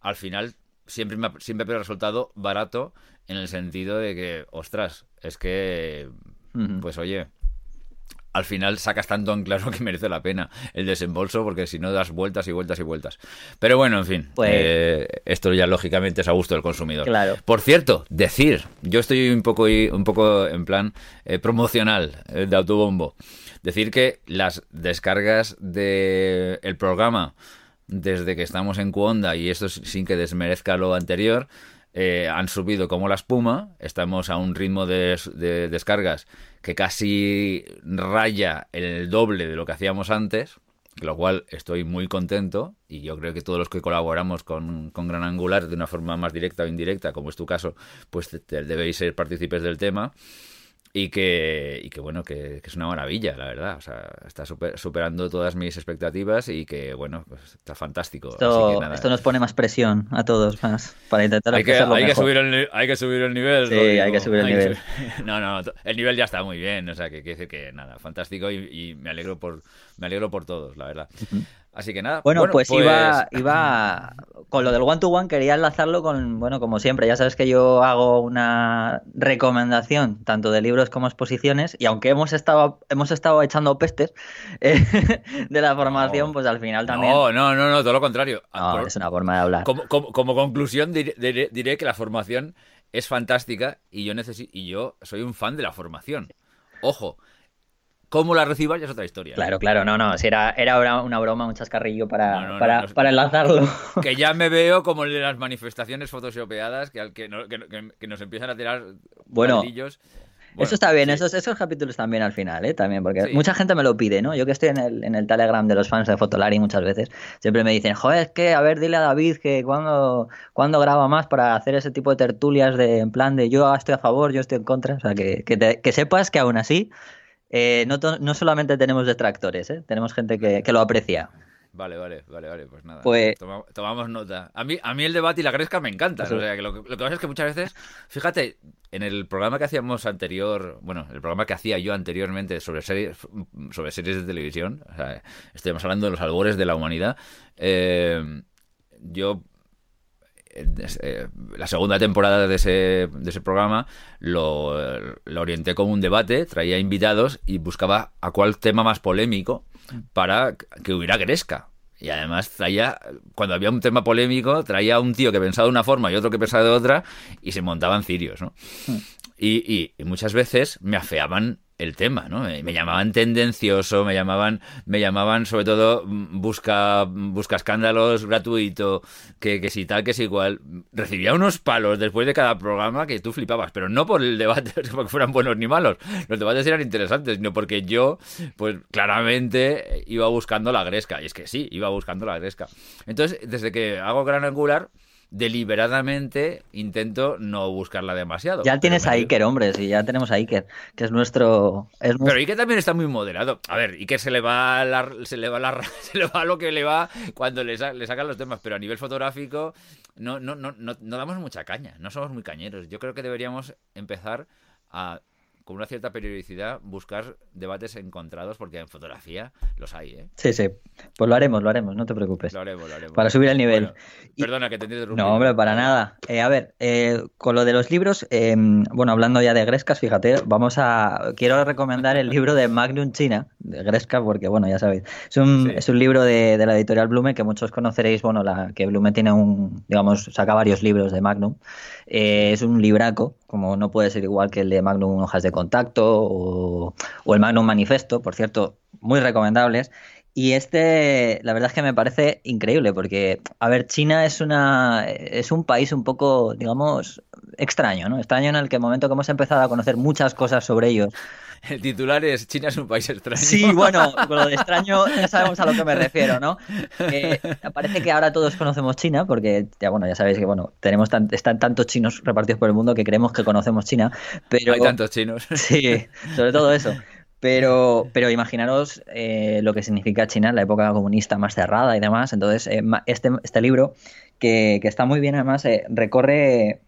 al final siempre me ha, siempre me ha resultado barato en el sentido de que, ostras, es que, pues oye, al final sacas tanto en claro *laughs* que merece la pena el desembolso, porque si no das vueltas y vueltas y vueltas. Pero bueno, en fin, Pues- eh, esto ya lógicamente es a gusto del consumidor. Claro. Por cierto, decir, yo estoy un poco, un poco en plan eh, promocional eh, de autobombo. Decir que las descargas del el programa desde que estamos en Cuonda, y esto sin que desmerezca lo anterior, eh, han subido como la espuma. Estamos a un ritmo de, de descargas que casi raya el doble de lo que hacíamos antes, lo cual estoy muy contento y yo creo que todos los que colaboramos con, con Gran Angular de una forma más directa o indirecta, como es tu caso, pues te- debéis ser partícipes del tema y que, y que bueno, que, que es una maravilla, la verdad. O sea, está super- superando todas mis expectativas y que, bueno, pues está fantástico. Así Esto, que nada. esto nos pone más presión a todos más para intentar Hay que, hacerlo hay, que subir el, hay que subir el nivel. Sí, Rodrigo. hay que subir el nivel. subir- *laughs* No, no, el nivel ya está muy bien. O sea, que quiere decir que nada, fantástico y, y me alegro por me alegro por todos, la verdad. Así que nada. Bueno, pues, Iba, iba con lo del one to one quería enlazarlo con, bueno, como siempre, ya sabes que yo hago una recomendación tanto de libros como exposiciones y aunque hemos estado hemos estado echando pestes *laughs* eh, de la formación, No. pues al final también No, no, no, no, todo lo contrario. No, Por- es una forma de hablar. como, como- como conclusión diré, diré- diré que la formación es fantástica y yo necesito y yo soy un fan de la formación. Ojo, cómo la recibas ya es otra historia. ¿eh? Claro, claro, no, no, si era, era una- broma, un chascarrillo para, No, no, para, no. para enlazarlo. *laughs* Que ya me veo como el de las manifestaciones photoshopeadas que, que, que- que- nos empiezan a tirar Bueno. Bueno, Eso está bien, sí. esos, esos capítulos también al final, ¿eh? También, porque Sí. mucha gente me lo pide, ¿no? Yo que estoy en el, en el Telegram de los fans de Fotolari muchas veces, siempre me dicen, joder, es que, a ver, dile a David que cuando, cuando graba más para hacer ese tipo de tertulias de, en plan de yo estoy a favor, yo estoy en contra, o sea, que, que, te- que sepas que aún así eh, no, no solamente tenemos detractores, ¿eh? Tenemos gente que, que lo aprecia. Vale, vale, vale, vale, pues nada. Pues- Toma- tomamos nota. A mí, a mí el debate y la gresca me encantan. Eso. O sea, que lo, que lo que pasa es que muchas veces, fíjate, en el programa que hacíamos anterior, bueno, el programa que hacía yo anteriormente sobre series, sobre series de televisión, o sea, estamos hablando de los albores de la humanidad, eh, yo la segunda temporada de ese, de ese programa lo, lo orienté como un debate, traía invitados y buscaba a cuál tema más polémico para que hubiera gresca. Y además traía, cuando había un tema polémico, traía un tío que pensaba de una forma y otro que pensaba de otra y se montaban cirios, ¿no? Y, y- y muchas veces me afeaban el tema, ¿no? Me, me llamaban tendencioso, me llamaban, me llamaban sobre todo mm, busca, busca escándalos gratuito, que, que si tal, que si igual. Recibía unos palos después de cada programa que tú flipabas, pero no por el debate, *laughs* porque fueran buenos ni malos. Los debates eran interesantes, sino porque yo, pues claramente iba buscando la gresca. Y es que sí, iba buscando la gresca. Entonces, desde que hago gran angular, deliberadamente intento no buscarla demasiado. Ya tienes a Iker, hombre, sí, ya tenemos a Iker, que es nuestro, Pero Iker también está muy moderado. A ver, Iker se le va la, se le va la, *laughs* se le va lo que le va cuando le, le sacan los temas, pero a nivel fotográfico no, no, no, no, no damos mucha caña, no somos muy cañeros. Yo creo que deberíamos empezar a con una cierta periodicidad buscar debates encontrados, porque en fotografía los hay, ¿eh? Sí, sí. Pues lo haremos, lo haremos, no te preocupes. Lo haremos, lo haremos. Para subir el nivel. Perdona que te interrumpí. No, hombre, para nada. Eh, a ver, eh, con lo de los libros, em, bueno, hablando ya de Grescas, fíjate, vamos a. Quiero recomendar el libro de Magnum China, de Gresca, porque, bueno, ya sabéis. Es un, es un libro de, de, la editorial Blume que muchos conoceréis, bueno, la que Blume tiene un. Digamos, saca varios libros de Magnum. Eh, es un libraco, como no puede ser igual que el de Magnum Hojas de Contacto o, el Magnum Manifesto, por cierto, muy recomendables. Y este, la verdad es que me parece increíble, porque, a ver, China es una es un país un poco, digamos, extraño, ¿no? Extraño en el que el momento que hemos empezado a conocer muchas cosas sobre ellos, *laughs* El titular es China es un país extraño. Sí, bueno, con lo de extraño ya sabemos a lo que me refiero, ¿no? parece que ahora todos conocemos China, porque ya bueno, ya sabéis que bueno, tenemos están tantos chinos repartidos por el mundo que creemos que conocemos China, pero hay tantos chinos. *laughs* Sí, sobre todo eso. Pero, pero imaginaros eh, lo que significa China en la época comunista más cerrada y demás. Entonces, eh, este, este libro, que, que, está muy bien, además, eh, recorre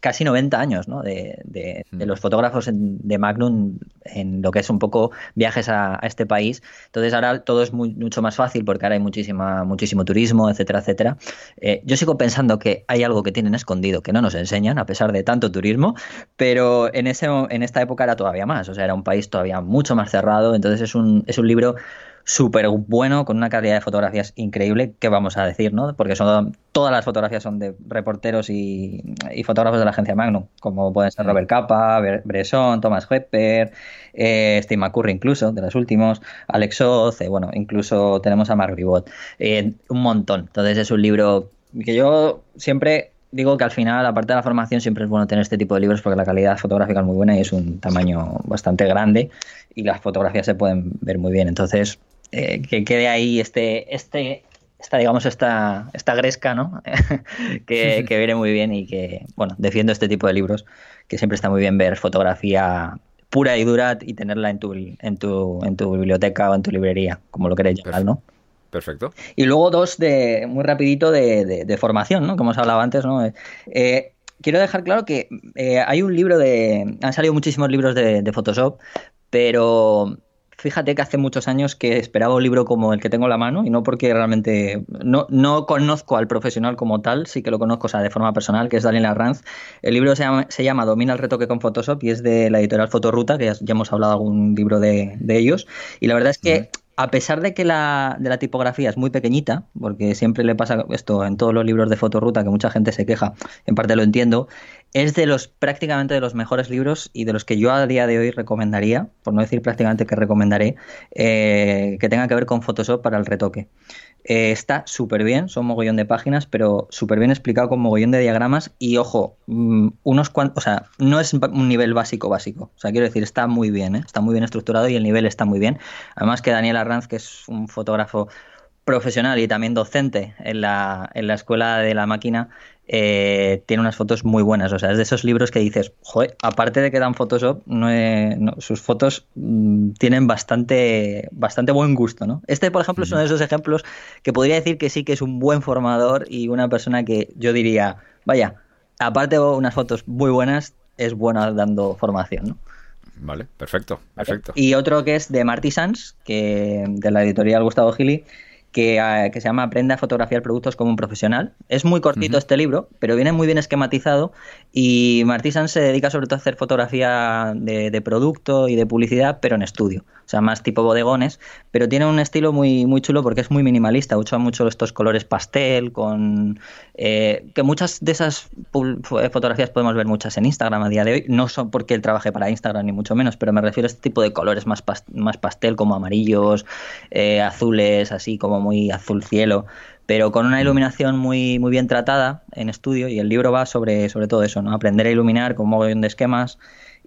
casi 90 años ¿no? de, de, mm. los fotógrafos de Magnum en lo que es un poco viajes a, este país. Entonces ahora todo es mucho más fácil porque ahora hay muchísima, muchísimo turismo, etcétera, etcétera. Eh, yo sigo pensando que hay algo que tienen escondido que no nos enseñan a pesar de tanto turismo, pero en, ese, en esta época era todavía más, o sea, era un país todavía mucho más cerrado, entonces es un, es un libro súper bueno, con una calidad de fotografías increíble, que vamos a decir, ¿no? Porque son, todas las fotografías son de reporteros y, fotógrafos de la agencia Magnum, como pueden ser Robert Capa, Bresson, Thomas Hepper, eh, Steve McCurry incluso, de los últimos, Alex Oz, eh, bueno, incluso tenemos a Mark Ribot, eh, un montón. Entonces es un libro que yo siempre digo que al final, aparte de la formación, siempre es bueno tener este tipo de libros porque la calidad fotográfica es muy buena y es un tamaño bastante grande y las fotografías se pueden ver muy bien. Entonces, eh, que quede ahí este, este, esta, digamos, esta, esta gresca, ¿no? *laughs* que, que viene muy bien y que, bueno, defiendo este tipo de libros, que siempre está muy bien ver fotografía pura y dura y tenerla en tu, en tu, en tu biblioteca o en tu librería, como lo queréis llamar, ¿no? Perfecto. Y luego dos de, muy rapidito de, de, formación, ¿no? Como hemos hablado antes, ¿no? Eh, quiero dejar claro que eh, hay un libro de... Han salido muchísimos libros de, de Photoshop, pero Fíjate que hace muchos años que esperaba un libro como el que tengo en la mano y no porque realmente no, no conozco al profesional como tal, sí que lo conozco o sea, de forma personal, que es Daniel Arranz. El libro se llama, se llama Domina el retoque con Photoshop y es de la editorial Fotoruta, que ya, hemos hablado algún libro de, de ellos. Y la verdad es que a pesar de que la, tipografía es muy pequeñita, porque siempre le pasa esto en todos los libros de fotoruta, que mucha gente se queja, en parte lo entiendo, es de los prácticamente de los mejores libros y de los que yo a día de hoy recomendaría, por no decir prácticamente que recomendaré, eh, que tenga que ver con Photoshop para el retoque. Eh, está súper bien, son mogollón de páginas, pero súper bien explicado con mogollón de diagramas y ojo, mm, unos cuantos, o sea, no es un nivel básico básico, o sea, quiero decir, está muy bien, ¿eh? está muy bien estructurado y el nivel está muy bien. Además que Daniel Arranz, que es un fotógrafo profesional y también docente en la, en la escuela de la máquina, eh, tiene unas fotos muy buenas. O sea, es de esos libros que dices, joder, aparte de que dan Photoshop, no, sus fotos mm, tienen bastante, bastante buen gusto, ¿no? Este, por ejemplo, es uno de esos ejemplos que podría decir que sí que es un buen formador y una persona que yo diría, vaya, aparte de unas fotos muy buenas, es buena dando formación, ¿no? Vale, perfecto, perfecto. Y otro que es de Marty Sanz, que de la editorial Gustavo Gili, que, se llama Aprende a fotografiar productos como un profesional. Es muy cortito este libro, pero viene muy bien esquematizado y Martisan se dedica sobre todo a hacer fotografía de, de, producto y de publicidad, pero en estudio. O sea, más tipo bodegones, pero tiene un estilo muy, muy chulo porque es muy minimalista, usa mucho estos colores pastel, con eh, que muchas de esas fotografías podemos ver muchas en Instagram a día de hoy. No son porque él trabaje para Instagram ni mucho menos, pero me refiero a este tipo de colores más, más pastel, como amarillos, eh, azules, así como muy azul cielo pero con una iluminación muy, muy bien tratada en estudio y el libro va sobre, sobre todo eso, ¿no? aprender a iluminar con un de esquemas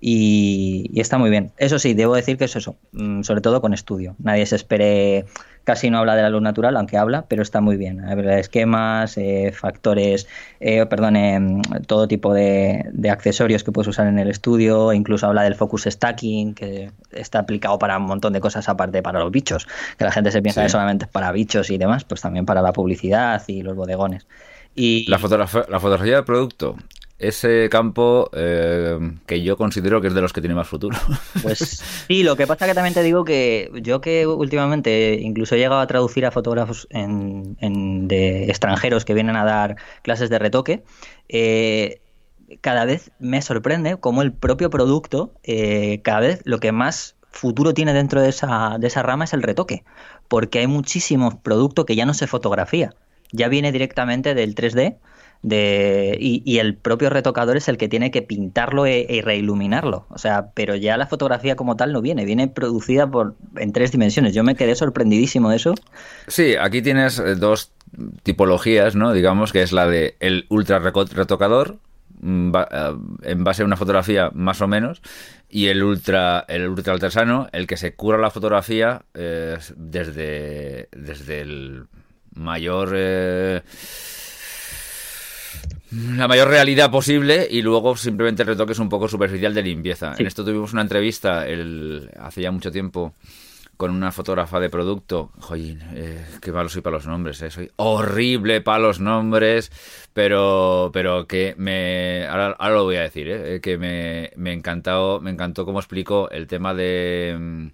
y, está muy bien. Eso sí, debo decir que es eso, mm, sobre todo con estudio. Nadie se espere, casi no habla de la luz natural, aunque habla, pero está muy bien. Esquemas, eh, factores, eh, perdón, eh, todo tipo de, accesorios que puedes usar en el estudio, incluso habla del focus stacking, que está aplicado para un montón de cosas aparte para los bichos, que la gente se piensa que solamente es para bichos y demás, pues también para la publicidad y los bodegones. Y... La, fotografía, la fotografía del producto ese campo eh, que yo considero que es de los que tiene más futuro. *laughs* Pues *laughs* sí, lo que pasa que también te digo que yo que últimamente incluso he llegado a traducir a fotógrafos en, de extranjeros que vienen a dar clases de retoque, eh, cada vez me sorprende cómo el propio producto, eh, cada vez lo que más futuro tiene dentro de esa, de esa rama es el retoque, porque hay muchísimos productos que ya no se fotografía, ya viene directamente del 3D de, y, el propio retocador es el que tiene que pintarlo e, e, reiluminarlo. O sea, pero ya la fotografía como tal no viene, viene producida por en tres dimensiones. Yo me quedé sorprendidísimo de eso. Sí, aquí tienes eh, dos tipologías, ¿no? Digamos que es la de el ultra retocador mm, eh, en base a una fotografía más o menos y el ultra el ultra artesano el que se cura la fotografía eh, desde desde el mayor la mayor realidad posible y luego simplemente el retoque es un poco superficial de limpieza. En esto tuvimos una entrevista el, hace ya mucho tiempo con una fotógrafa de producto. Joder, eh, qué malo soy para los nombres, eh. soy horrible para los nombres, pero, pero que me. Ahora, lo voy a decir, eh, que me, me, encantó, me encantó cómo explicó el tema de.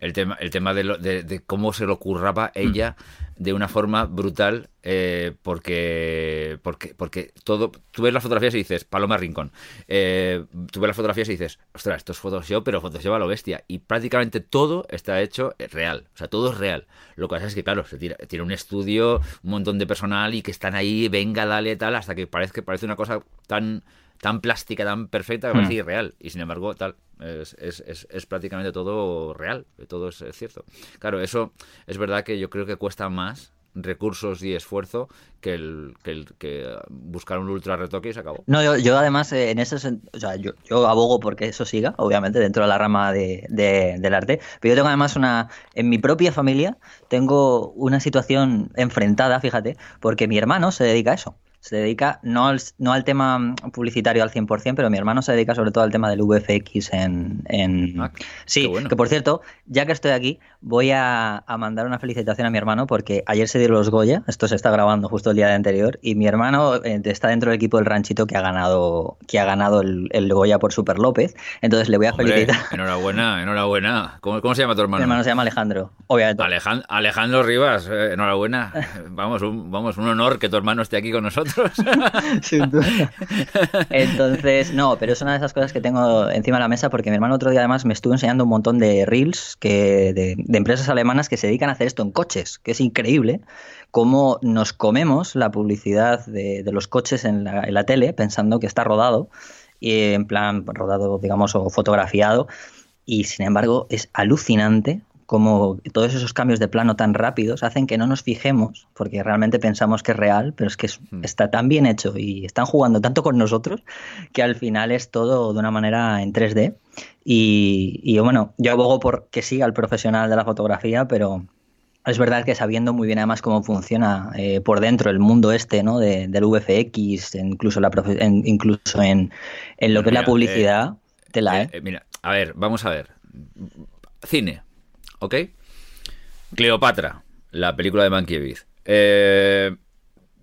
Mm, el tema, el tema de, de, cómo se lo curraba ella de una forma brutal eh, porque, porque, porque todo, tú ves las fotografías y dices, Paloma Rincón, eh, tú ves las fotografías y dices, ostras, esto es Photoshop, pero Photoshop a lo bestia. Y prácticamente todo está hecho eh, real, o sea, todo es real. Lo que pasa es que, claro, se tira, tiene un estudio, un montón de personal y que están ahí, venga, dale, tal, hasta que parece, parece una cosa tan tan plástica, tan perfecta que parece hmm. irreal. Y sin embargo, tal, es, es, es, prácticamente todo real, todo es, cierto. Claro, eso es verdad que yo creo que cuesta más recursos y esfuerzo que el, que, el, que buscar un ultra retoque y se acabó. No, yo, además eh, en eso, o sea, yo, yo, abogo porque eso siga, obviamente, dentro de la rama de, del arte, pero yo tengo además una, en mi propia familia, tengo una situación enfrentada, fíjate, porque mi hermano se dedica a eso se dedica no al, no al tema publicitario al 100%, pero mi hermano se dedica sobre todo al tema del VFX en... en... Ah, sí, que por cierto, ya que estoy aquí, voy a, mandar una felicitación a mi hermano porque ayer se dieron los Goya, esto se está grabando justo el día de anterior, y mi hermano eh, está dentro del equipo del ranchito que ha ganado, que ha ganado el, Goya por Super López, entonces le voy a felicitar. Enhorabuena, enhorabuena. ¿Cómo, ¿Cómo, se llama tu hermano? Mi hermano se llama Alejandro, obviamente. Alejandro Rivas, eh, enhorabuena. *laughs* Vamos un, vamos, un honor que tu hermano esté aquí con nosotros. *laughs* Entonces, no, pero es una de esas cosas que tengo encima de la mesa porque mi hermano otro día además me estuvo enseñando un montón de reels que, de, empresas alemanas que se dedican a hacer esto en coches, que es increíble cómo nos comemos la publicidad de, los coches en la, en la tele pensando que está rodado, y en plan rodado, digamos, o fotografiado. Y sin embargo, es alucinante como todos esos cambios de plano tan rápidos hacen que no nos fijemos, porque realmente pensamos que es real, pero es que hmm. está tan bien hecho y están jugando tanto con nosotros que al final es todo de una manera en 3D. Y, bueno, yo abogo por que siga el profesional de la fotografía, pero es verdad que sabiendo muy bien además cómo funciona eh, por dentro el mundo este, ¿no? De, del VFX, incluso, la incluso en, lo que es la publicidad, te la, ¿eh? ¿eh? Mira, a ver, vamos a ver. Cine, ¿ok? Cleopatra, la película de Mankiewicz. Eh,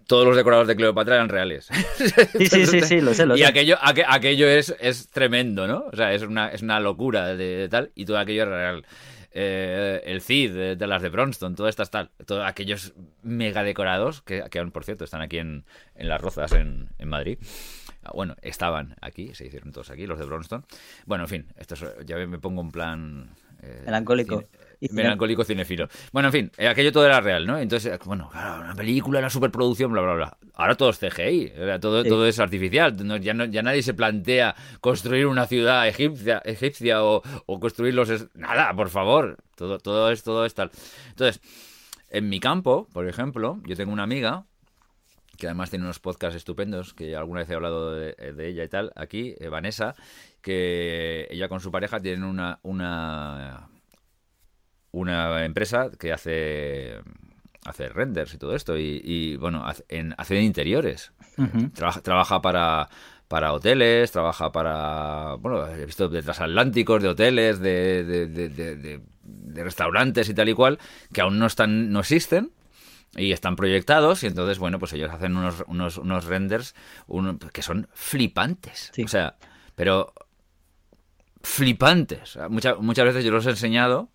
todos los decorados de Cleopatra eran reales. *laughs* Sí, sí, sí, sí, lo sé, lo y aquello, aquello es, es tremendo, ¿no? O sea, es una, es una locura de, tal, y todo aquello es real. Eh, el Cid de, las de Bronston, todo estas tal, todos aquellos mega decorados que, que aún, por cierto, están aquí en, en Las Rozas, en, en Madrid. Ah, bueno, estaban aquí, se hicieron todos aquí, los de Bronston. Bueno, en fin, esto ya me pongo en plan... Eh, Melancólico. Melancólico cinefilo. Bueno, en fin, eh, aquello todo era real, ¿no? Entonces, eh, bueno, claro, una película, una superproducción, bla, bla, bla. Ahora todo es CGI, todo, todo es artificial. ya, ya nadie se plantea construir una ciudad egipcia, egipcia o, construir los... Nada, por favor. Todo, todo es, todo es tal. Entonces, en mi campo, por ejemplo, yo tengo una amiga que además tiene unos podcasts estupendos, que alguna vez he hablado de, ella y tal, aquí, eh, Vanessa, que ella con su pareja tienen una, una, una empresa que hace hace renders y todo esto, y, bueno, hace, en, hace interiores. trabaja para para hoteles, trabaja para, bueno, he visto de transatlánticos, de hoteles, de, de, de, restaurantes y tal y cual, que aún no están, no existen, y están proyectados y entonces bueno pues ellos hacen unos, unos, unos renders que son flipantes. O sea pero flipantes. Muchas, muchas veces yo los he enseñado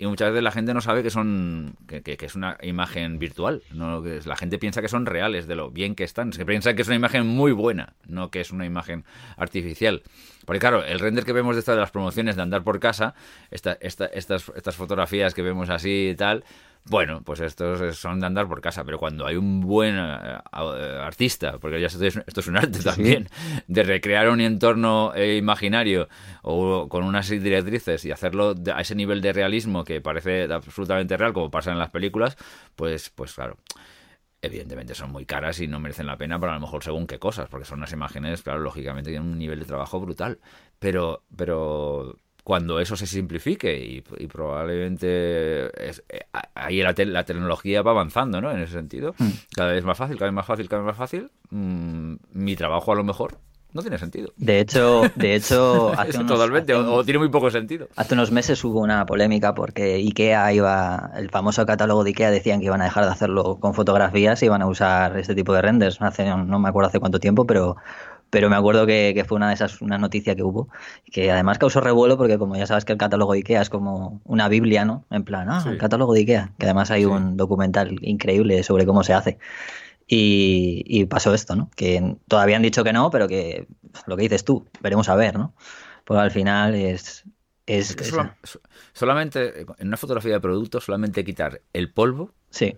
y muchas veces la gente no sabe que son que, que, es una imagen virtual no que la gente piensa que son reales de lo bien que están. Se piensa que es una imagen muy buena no que es una imagen artificial. Porque claro el render que vemos de estas de las promociones de andar por casa esta, esta, estas estas fotografías que vemos así y tal bueno, pues estos son de andar por casa, pero cuando hay un buen eh, artista, porque ya esto es, un arte también, de recrear un entorno eh, imaginario o con unas directrices y hacerlo a ese nivel de realismo que parece absolutamente real, como pasa en las películas, pues, pues claro evidentemente son muy caras y no merecen la pena, pero a lo mejor según qué cosas, porque son unas imágenes, claro, lógicamente tienen un nivel de trabajo brutal. Pero, pero cuando eso se simplifique y, probablemente es, eh, ahí la, la, tecnología va avanzando, ¿no? En ese sentido, hmm. cada vez más fácil, cada vez más fácil, cada vez más fácil. Mm, mi trabajo a lo mejor no tiene sentido. De hecho, de hecho, *laughs* hace totalmente, o, tiene muy poco sentido. Hace unos meses hubo una polémica porque IKEA iba, el famoso catálogo de IKEA decían que iban a dejar de hacerlo con fotografías y iban a usar este tipo de renders. Hace, no me acuerdo hace cuánto tiempo, pero pero me acuerdo que, fue una de esas, una noticia que hubo, que además causó revuelo porque como ya sabes que el catálogo de Ikea es como una Biblia, ¿no? En plan, ah, el catálogo de Ikea, que además hay un documental increíble sobre cómo se hace. Y, pasó esto, ¿no? Que todavía han dicho que no, pero que lo que dices tú, veremos a ver, ¿no? Porque al final es... es, solamente, en una fotografía de producto, solamente quitar el polvo. Sí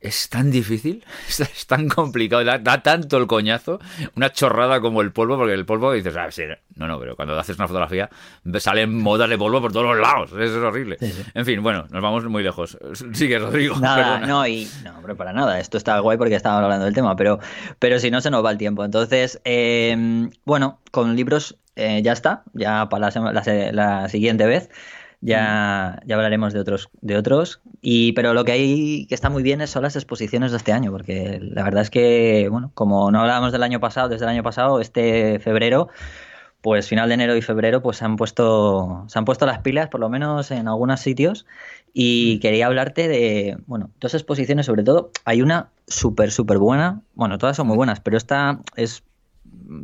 es tan difícil, *laughs* es, tan complicado, da, tanto el coñazo, una chorrada como el polvo, porque el polvo dices, ah, sí, no, no, pero cuando haces una fotografía salen modas de polvo por todos los lados, eso es horrible. En fin, bueno, nos vamos muy lejos. Sigue, Rodrigo. Nada, no, y no, hombre, para nada, esto está guay porque estábamos hablando del tema, pero, pero si no se nos va el tiempo. Entonces, em, bueno, con libros eh, ya está, ya para la siguiente vez. Ya, ya hablaremos de otros, de otros. Y, pero lo que hay que está muy bien son las exposiciones de este año, porque la verdad es que, bueno, como no hablábamos del año pasado, desde el año pasado, este febrero, pues final de enero y febrero, pues se han puesto, se han puesto las pilas, por lo menos en algunos sitios. Y quería hablarte de, bueno, dos exposiciones sobre todo. Hay una súper, súper buena. Bueno, todas son muy buenas, pero esta es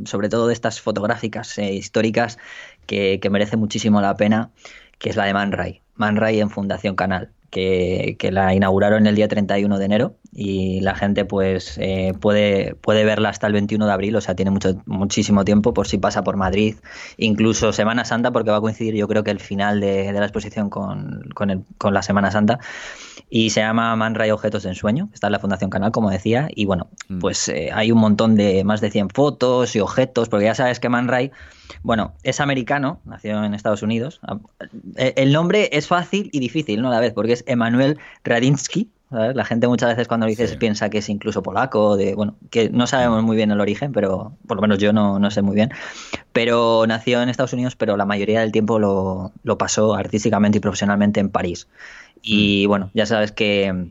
sobre todo de estas fotográficas eh, históricas que, que merece muchísimo la pena que es la de Man Ray. Man Ray en Fundación Canal, que, que la inauguraron el día 31 de enero y la gente pues eh, puede, puede verla hasta el 21 de abril, o sea, tiene mucho, muchísimo tiempo por si pasa por Madrid, incluso Semana Santa, porque va a coincidir yo creo que el final de, la exposición con, con, el, con, la Semana Santa, y se llama Man Ray Objetos en Sueño, está en la Fundación Canal, como decía, y bueno, mm. pues eh, hay un montón de, más de 100 fotos y objetos, porque ya sabes que Man Ray, bueno, es americano, nació en Estados Unidos, eh, el nombre es fácil y difícil, ¿no? A la vez, porque es Emanuel Radinsky, la gente muchas veces cuando lo dices piensa que es incluso polaco, de, bueno, que no sabemos muy bien el origen, pero por lo menos yo no, no sé muy bien. Pero nació en Estados Unidos, pero la mayoría del tiempo lo, lo pasó artísticamente y profesionalmente en París. Y mm. bueno, ya sabes que,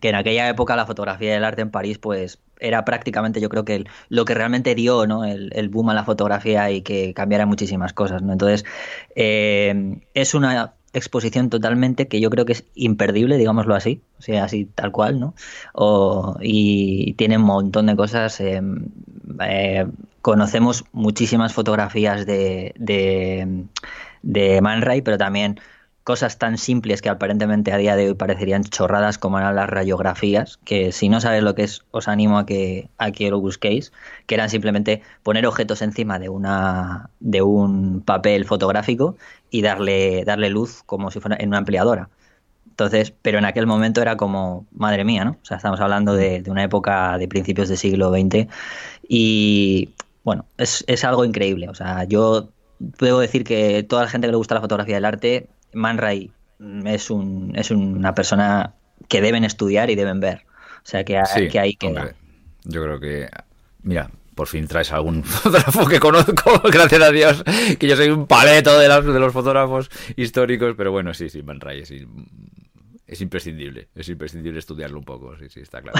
que en aquella época la fotografía y el arte en París, pues era prácticamente yo creo que lo que realmente dio ¿no? el, el, boom a la fotografía y que cambiara muchísimas cosas. ¿no? Entonces, eh, es una exposición totalmente que yo creo que es imperdible, digámoslo así, o sea, así tal cual, ¿no? y tiene un montón de cosas. Eh, eh, conocemos muchísimas fotografías de, de, de Man Ray, pero también cosas tan simples que aparentemente a día de hoy parecerían chorradas como eran las radiografías, que si no sabes lo que es, os animo a que, a que lo busquéis, que eran simplemente poner objetos encima de una de un papel fotográfico y darle, darle luz como si fuera en una ampliadora. Entonces, pero en aquel momento era como, madre mía, ¿no? O sea, estamos hablando de, de una época de principios del siglo XX y, bueno, es, es algo increíble. O sea, yo puedo decir que toda la gente que le gusta la fotografía del arte Man Ray es, un, es una persona que deben estudiar y deben ver. O sea que, que ahí queda. yo creo que, mira, por fin traes algún *laughs* fotógrafo que conozco, *laughs* gracias a Dios, que yo soy un paleto de, de los fotógrafos históricos, pero bueno, sí, sí, Van Ray es, imprescindible, es imprescindible estudiarlo un poco, sí, sí, está claro.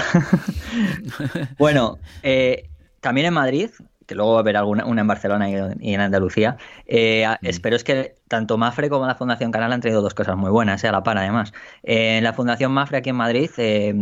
*laughs* bueno, eh, también en Madrid, que luego va a haber alguna una en Barcelona y, en Andalucía. Eh, mm. Espero es que tanto Mafre como la Fundación Canal han traído dos cosas muy buenas, eh, a la par además. en la Fundación Mafre aquí en Madrid, eh,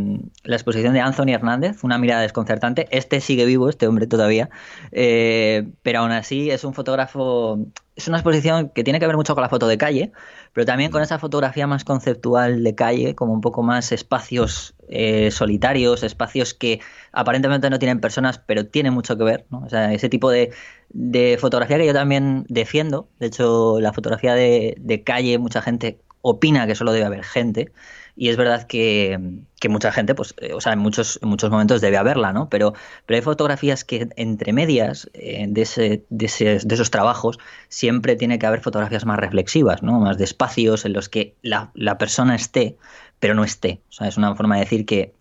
la exposición de Anthony Hernández, una mirada desconcertante. Este sigue vivo, este hombre todavía, pero aún así es un fotógrafo es una exposición que tiene que ver mucho con la foto de calle, pero también con mm. esa fotografía más conceptual de calle, como un poco más espacios eh, solitarios, espacios que aparentemente no tienen personas, pero tienen mucho que ver. ¿no? O sea, ese tipo de, de, fotografía que yo también defiendo. De hecho, la fotografía de, calle, mucha gente opina que solo debe haber gente y es verdad que, mucha gente, pues, eh, o sea, en muchos, muchos momentos debe haberla, ¿no? Pero, pero hay fotografías que entre medias eh, de, ese, de, de, esos trabajos siempre tiene que haber fotografías más reflexivas, ¿no? Más de espacios en los que la, la persona esté, pero no esté. O sea, es una forma de decir que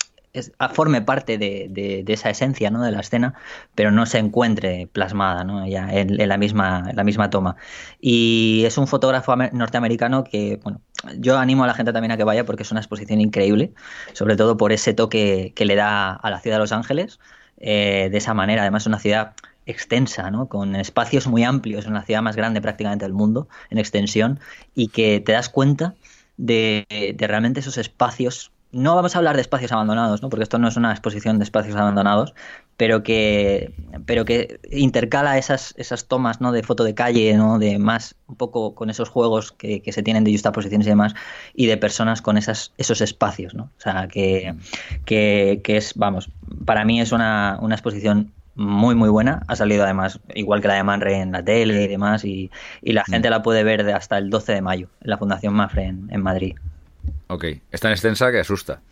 forme parte de, esa esencia ¿no? de la escena, pero no se encuentre plasmada ¿no? ya en, la misma, la misma toma. Y es un fotógrafo norteamericano que, bueno, yo animo a la gente también a que vaya porque es una exposición increíble, sobre todo por ese toque que le da a la ciudad de Los Ángeles, eh, de esa manera. Además, es una ciudad extensa, ¿no? con espacios muy amplios, es la ciudad más grande prácticamente del mundo en extensión, y que te das cuenta de, de realmente esos espacios no vamos a hablar de espacios abandonados, ¿no? porque esto no es una exposición de espacios abandonados, pero que, pero que intercala esas, esas tomas ¿no? de foto de calle, ¿no? de más, un poco con esos juegos que, se tienen de justaposiciones y demás, y de personas con esas, esos espacios. ¿no? O sea, que, que, es, vamos, para mí es una, una exposición muy muy buena. Ha salido además, igual que la de Manre en la tele y demás, y, y la gente la puede ver de hasta el 12 de mayo en la Fundación Mafre en Madrid. Ok, es tan extensa que asusta.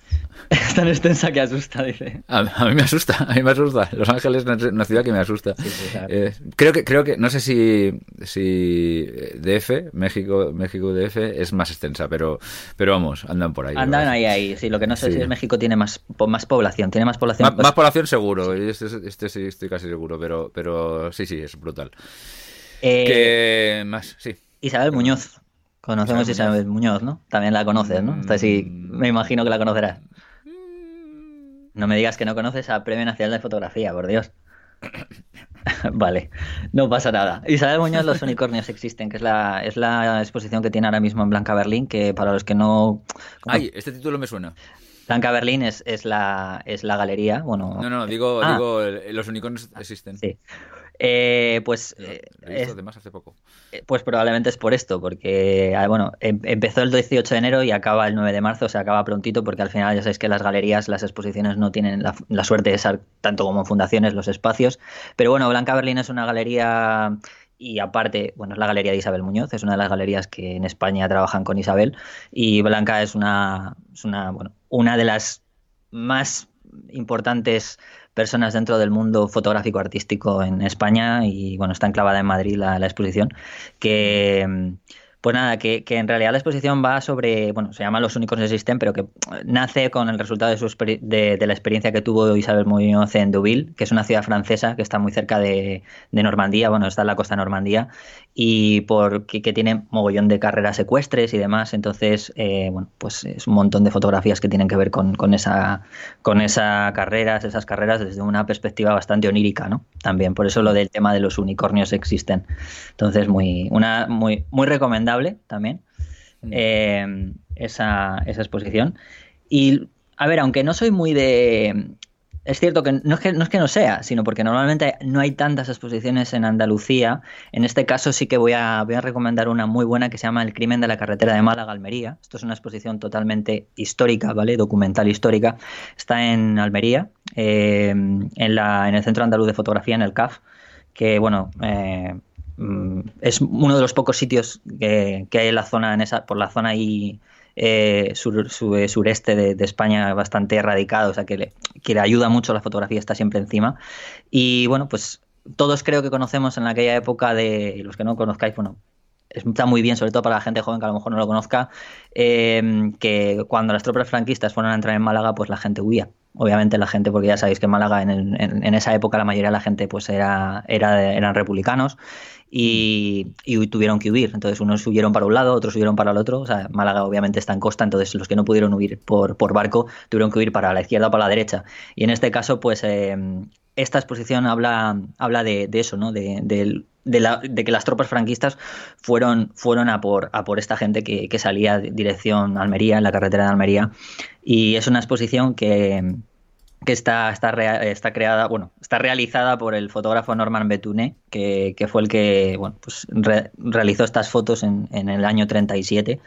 Es *laughs* tan extensa que asusta, dice. A, mí me asusta, a mí me asusta. Los Ángeles es una ciudad que me asusta. Eh, creo que, creo que, no sé si, si DF, México, México DF, es más extensa, pero, pero vamos, andan por ahí. Andan ahí, ahí. Sí, lo que no sé si es México tiene más, más población, tiene más población. Más, población seguro, este, este, sí estoy casi seguro, pero, pero sí, sí, es brutal. Eh, ¿Qué más? Sí. Isabel Muñoz. Conocemos a Isabel Muñoz, ¿no? También la conoces, ¿no? Entonces sí, me imagino que la conocerás. No me digas que no conoces a Premio Nacional de Fotografía, por Dios. *laughs* vale, no pasa nada. Isabel Muñoz, Los Unicornios Existen, que es la, es la exposición que tiene ahora mismo en Blanca Berlín, que para los que no... Ay, este título me suena. Blanca Berlín es, es, la, es la galería, bueno... No, no, digo, ah. digo Los Unicornios Existen. Sí. Eh, pues. Eh, hace poco. Eh, pues probablemente es por esto, porque ah, bueno, em, empezó el 18 de enero y acaba el 9 de marzo, o sea, acaba prontito, porque al final ya sabéis que las galerías, las exposiciones no tienen la, suerte de ser tanto como en fundaciones los espacios. Pero bueno, Blanca Berlín es una galería y aparte, bueno, es la galería de Isabel Muñoz, es una de las galerías que en España trabajan con Isabel y Blanca es una, es una, bueno, una de las más importantes personas dentro del mundo fotográfico artístico en España y bueno, está enclavada en Madrid la, la exposición, que pues nada, que, en realidad la exposición va sobre, bueno, se llama Los únicos que existen, pero que nace con el resultado de, su, de, la experiencia que tuvo Isabel Muñoz en Deauville, que es una ciudad francesa que está muy cerca de, Normandía, bueno, está en la costa de Normandía, y porque que tiene mogollón de carreras secuestres y demás, entonces, eh, bueno, pues es un montón de fotografías que tienen que ver con, con esa con esa carreras, esas carreras desde una perspectiva bastante onírica, ¿no? También, por eso lo del tema de los unicornios existen. Entonces, muy, una, muy, muy recomendable también mm. eh, esa, esa exposición. Y, a ver, aunque no soy muy de... Es cierto que no es que, no es que no sea, sino porque normalmente no hay tantas exposiciones en Andalucía. En este caso sí que voy a, voy a recomendar una muy buena que se llama El crimen de la carretera de Málaga-Almería. Esto es una exposición totalmente histórica, ¿vale? Documental histórica. Está en Almería, eh, en, la, en el Centro Andaluz de Fotografía, en el CAF, que, bueno, eh, es uno de los pocos sitios que, hay en la zona, en esa, por la zona ahí eh, sur, eh, sureste de, España bastante erradicado, o sea que le, que le ayuda mucho la fotografía, está siempre encima. Y bueno, pues todos creo que conocemos en aquella época de, los que no conozcáis, bueno, está muy bien, sobre todo para la gente joven que a lo mejor no lo conozca, eh, que cuando las tropas franquistas fueron a entrar en Málaga, pues la gente huía obviamente la gente, porque ya sabéis que en Málaga en, esa época la mayoría de la gente pues era, era eran republicanos y, tuvieron que huir. Entonces unos huyeron para un lado, otros huyeron para el otro. O sea, Málaga obviamente está en costa, entonces los que no pudieron huir por, por barco tuvieron que huir para la izquierda o para la derecha. Y en este caso, pues eh, esta exposición habla, habla de, eso, ¿no? De, de, que las tropas franquistas fueron, fueron a, por, a por esta gente que, que salía dirección Almería, en la carretera de Almería. Y es una exposición que, que está, está, está creada, bueno, está realizada por el fotógrafo Norman Betune, que, que fue el que bueno, pues realizó estas fotos en, en, el año 37,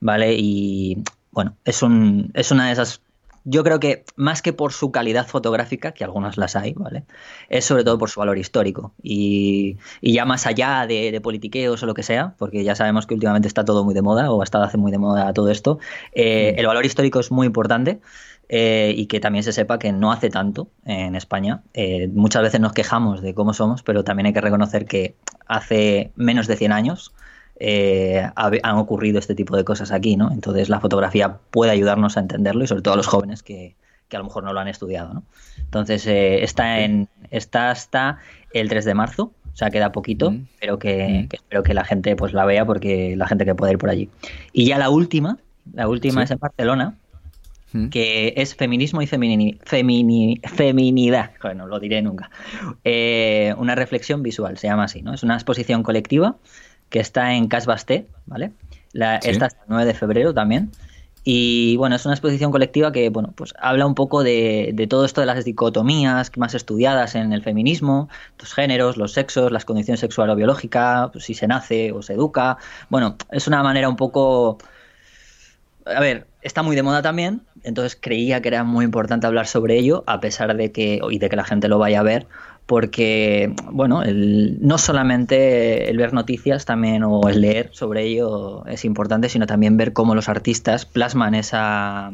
¿vale? Y bueno, es, un, es una de esas yo creo que más que por su calidad fotográfica, que algunas las hay, ¿vale? Es sobre todo por su valor histórico. Y, y ya más allá de, politiqueos o lo que sea, porque ya sabemos que últimamente está todo muy de moda, o ha estado hace muy de moda todo esto, eh, mm. el valor histórico es muy importante. Eh, y que también se sepa que no hace tanto en España. Eh, muchas veces nos quejamos de cómo somos, pero también hay que reconocer que hace menos de 100 años eh, han ocurrido este tipo de cosas aquí, ¿no? Entonces la fotografía puede ayudarnos a entenderlo y sobre todo a los jóvenes que, a lo mejor no lo han estudiado, ¿no? Entonces está, en, está hasta el 3 de marzo, o sea, queda poquito, mm. pero que, mm. espero que la gente pues la vea porque la gente que puede ir por allí. Y ya la última, la última es en Barcelona, que es feminismo y feminidad. Bueno, no lo diré nunca. Eh, una reflexión visual, se llama así, ¿no? Es una exposición colectiva que está en Cas Basté, ¿vale? La, Esta hasta el 9 de febrero también. Y bueno, es una exposición colectiva que bueno, pues habla un poco de, de, todo esto de las dicotomías más estudiadas en el feminismo, los géneros, los sexos, las condiciones sexual o biológica, pues si se nace o se educa. Bueno, es una manera un poco a ver, está muy de moda también, entonces creía que era muy importante hablar sobre ello, a pesar de que, y de que la gente lo vaya a ver, porque, bueno, no solamente el ver noticias también o el leer sobre ello es importante, sino también ver cómo los artistas plasman esa,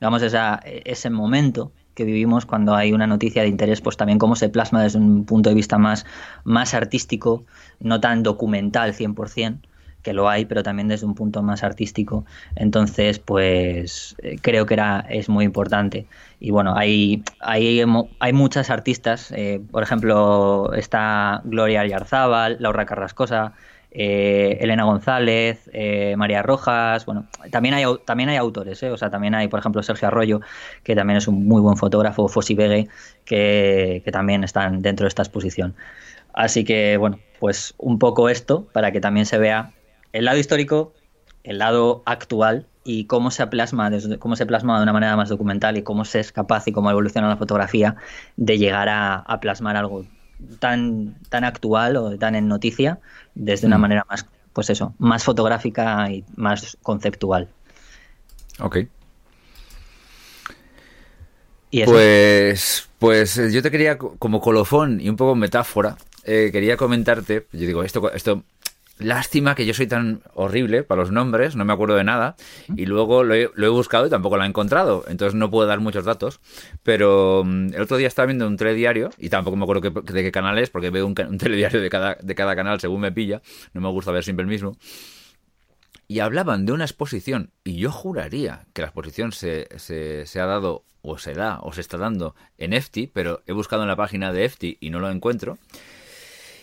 digamos, esa, ese momento que vivimos cuando hay una noticia de interés, pues también cómo se plasma desde un punto de vista más, más artístico, no tan documental 100%, que lo hay, pero también desde un punto más artístico. Entonces, pues eh, creo que era, es muy importante. Y bueno, hay, hay, hay muchas artistas, eh, por ejemplo, está Gloria Yarzábal, Laura Carrascosa, eh, Elena González, María Rojas, bueno, también hay, también hay autores, o sea, también hay, por ejemplo, Sergio Arroyo, que también es un muy buen fotógrafo, Fossi que también están dentro de esta exposición. Así que, bueno, pues un poco esto para que también se vea el lado histórico, el lado actual y cómo se plasma, cómo se plasma de una manera más documental y cómo se es capaz y cómo evoluciona la fotografía de llegar a, plasmar algo tan, tan actual o tan en noticia desde una mm. manera más, pues eso, más fotográfica y más conceptual. Ok. pues, pues eh, yo te quería, como colofón y un poco metáfora, eh, quería comentarte, yo digo, esto, esto Lástima que yo soy tan horrible para los nombres, no me acuerdo de nada, y luego lo he, buscado y tampoco lo he encontrado, entonces no puedo dar muchos datos, pero mm, el otro día estaba viendo un telediario, y tampoco me acuerdo de qué canal es, porque veo un, telediario de cada, de cada canal según me pilla, no me gusta ver siempre el mismo, y hablaban de una exposición, y yo juraría que la exposición se, se, se ha dado, o se da, o se está dando en EFTI, pero he buscado en la página de EFTI y no lo encuentro,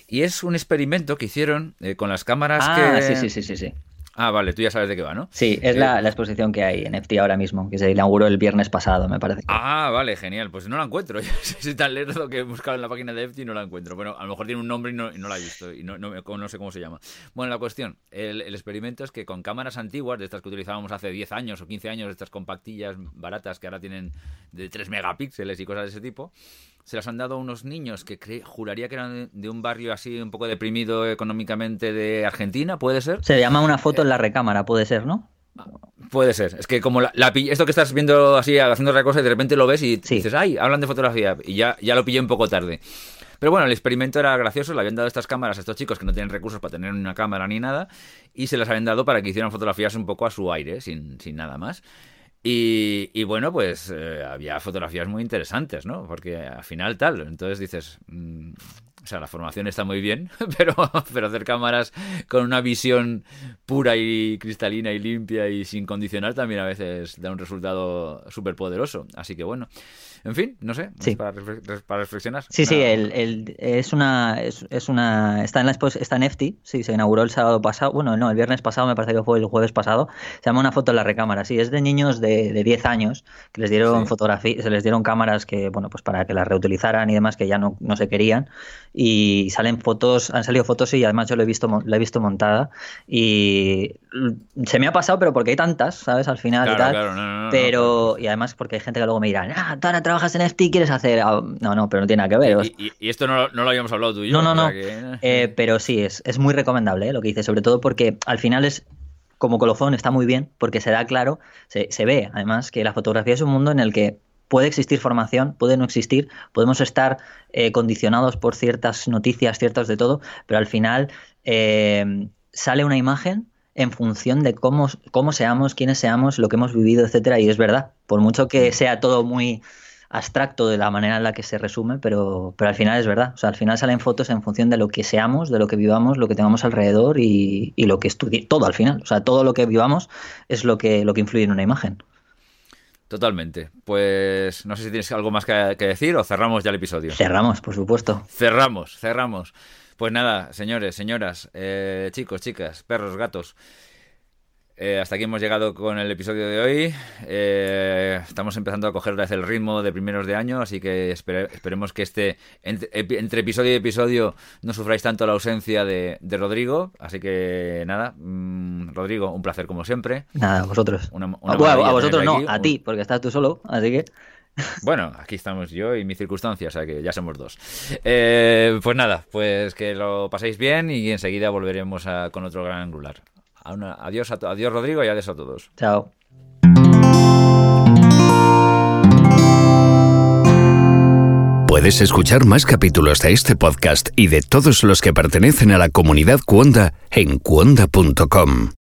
y es un experimento que hicieron eh, con las cámaras ah, sí, sí, sí, sí, sí. Ah, vale, tú ya sabes de qué va, ¿no? Sí, es la, eh, exposición que hay en FT ahora mismo, que se inauguró el viernes pasado, me parece. Ah, vale, genial. Pues no la encuentro. *laughs* Soy tan lerdo que he buscado en la página de FT y no la encuentro. Bueno, a lo mejor tiene un nombre y no, la he visto y no, no, sé cómo se llama. Bueno, la cuestión, el, el, experimento es que con cámaras antiguas, de estas que utilizábamos hace 10 años o 15 años, estas compactillas baratas que ahora tienen de 3 megapíxeles y cosas de ese tipo, se las han dado a unos niños que juraría que eran de, un barrio así un poco deprimido económicamente de Argentina, ¿puede ser? Se llama una foto en la recámara, puede ser, ¿no? Puede ser. Es que como la, esto que estás viendo así, haciendo otra cosa y de repente lo ves y dices, ay, hablan de fotografía. Y ya, ya lo pillé un poco tarde. Pero bueno, el experimento era gracioso, le habían dado estas cámaras a estos chicos que no tienen recursos para tener una cámara ni nada, y se las habían dado para que hicieran fotografías un poco a su aire, sin, sin nada más. Y, bueno, pues eh, había fotografías muy interesantes, ¿no? Porque al final tal, entonces dices, mm, o sea, la formación está muy bien, *laughs* pero, pero hacer cámaras con una visión pura y cristalina y limpia y sin condicionar también a veces da un resultado súper poderoso. Así que bueno, En fin, no sé, para, reflexionar. Sí, sí, el, es una es, una está en la está en EFTI, sí, se inauguró el sábado pasado, bueno, no, el viernes pasado, me parece que fue el jueves pasado. Se llama una foto en la recámara, sí, es de niños de, de 10 años que les dieron fotografía, se les dieron cámaras que bueno, pues para que las reutilizaran y demás que ya no, no se querían y salen fotos, han salido fotos y además yo lo he visto la he visto montada y se me ha pasado, pero porque hay tantas, ¿sabes? Al final y tal. pero, y además porque hay gente que luego me dirá, ah, tú ahora trabajas en FT, ¿quieres hacer? No, no, pero no tiene nada que ver. Y, esto no, lo habíamos hablado tú y yo. No, no, no. Eh, pero sí, es, es muy recomendable ¿eh? lo que dice, sobre todo porque al final es como colofón está muy bien porque se da claro, se, se, ve además que la fotografía es un mundo en el que puede existir formación, puede no existir, podemos estar eh, condicionados por ciertas noticias, ciertas de todo, pero al final sale una imagen en función de cómo, cómo seamos, quiénes seamos, lo que hemos vivido, etcétera. Y es verdad, por mucho que mm. sea todo muy abstracto de la manera en la que se resume, pero, pero al final es verdad. O sea, al final salen fotos en función de lo que seamos, de lo que vivamos, lo que tengamos alrededor y, lo que estudie. Todo al final. O sea, todo lo que vivamos es lo que, lo que influye en una imagen. Totalmente. Pues no sé si tienes algo más que decir o cerramos ya el episodio. Cerramos, por supuesto. Cerramos, cerramos. Pues nada, señores, señoras, eh, chicos, chicas, perros, gatos. Eh, hasta aquí hemos llegado con el episodio de hoy. Eh, estamos empezando a coger el ritmo de primeros de año, así que esperemos que este entre, episodio y episodio no sufráis tanto la ausencia de, Rodrigo. Así que nada, mm, Rodrigo, un placer como siempre. Nada, a vosotros. a vosotros no, a ti, porque estás tú solo, así que. *laughs* Bueno, aquí estamos yo y mi circunstancia, o sea que ya somos dos. Eh, pues nada, pues que lo paséis bien y enseguida volveremos con otro gran angular. Adiós, a adiós Rodrigo y adiós a todos. Chao. Puedes escuchar más capítulos de este podcast y de todos los que pertenecen a la comunidad Cuonda en cuonda.com.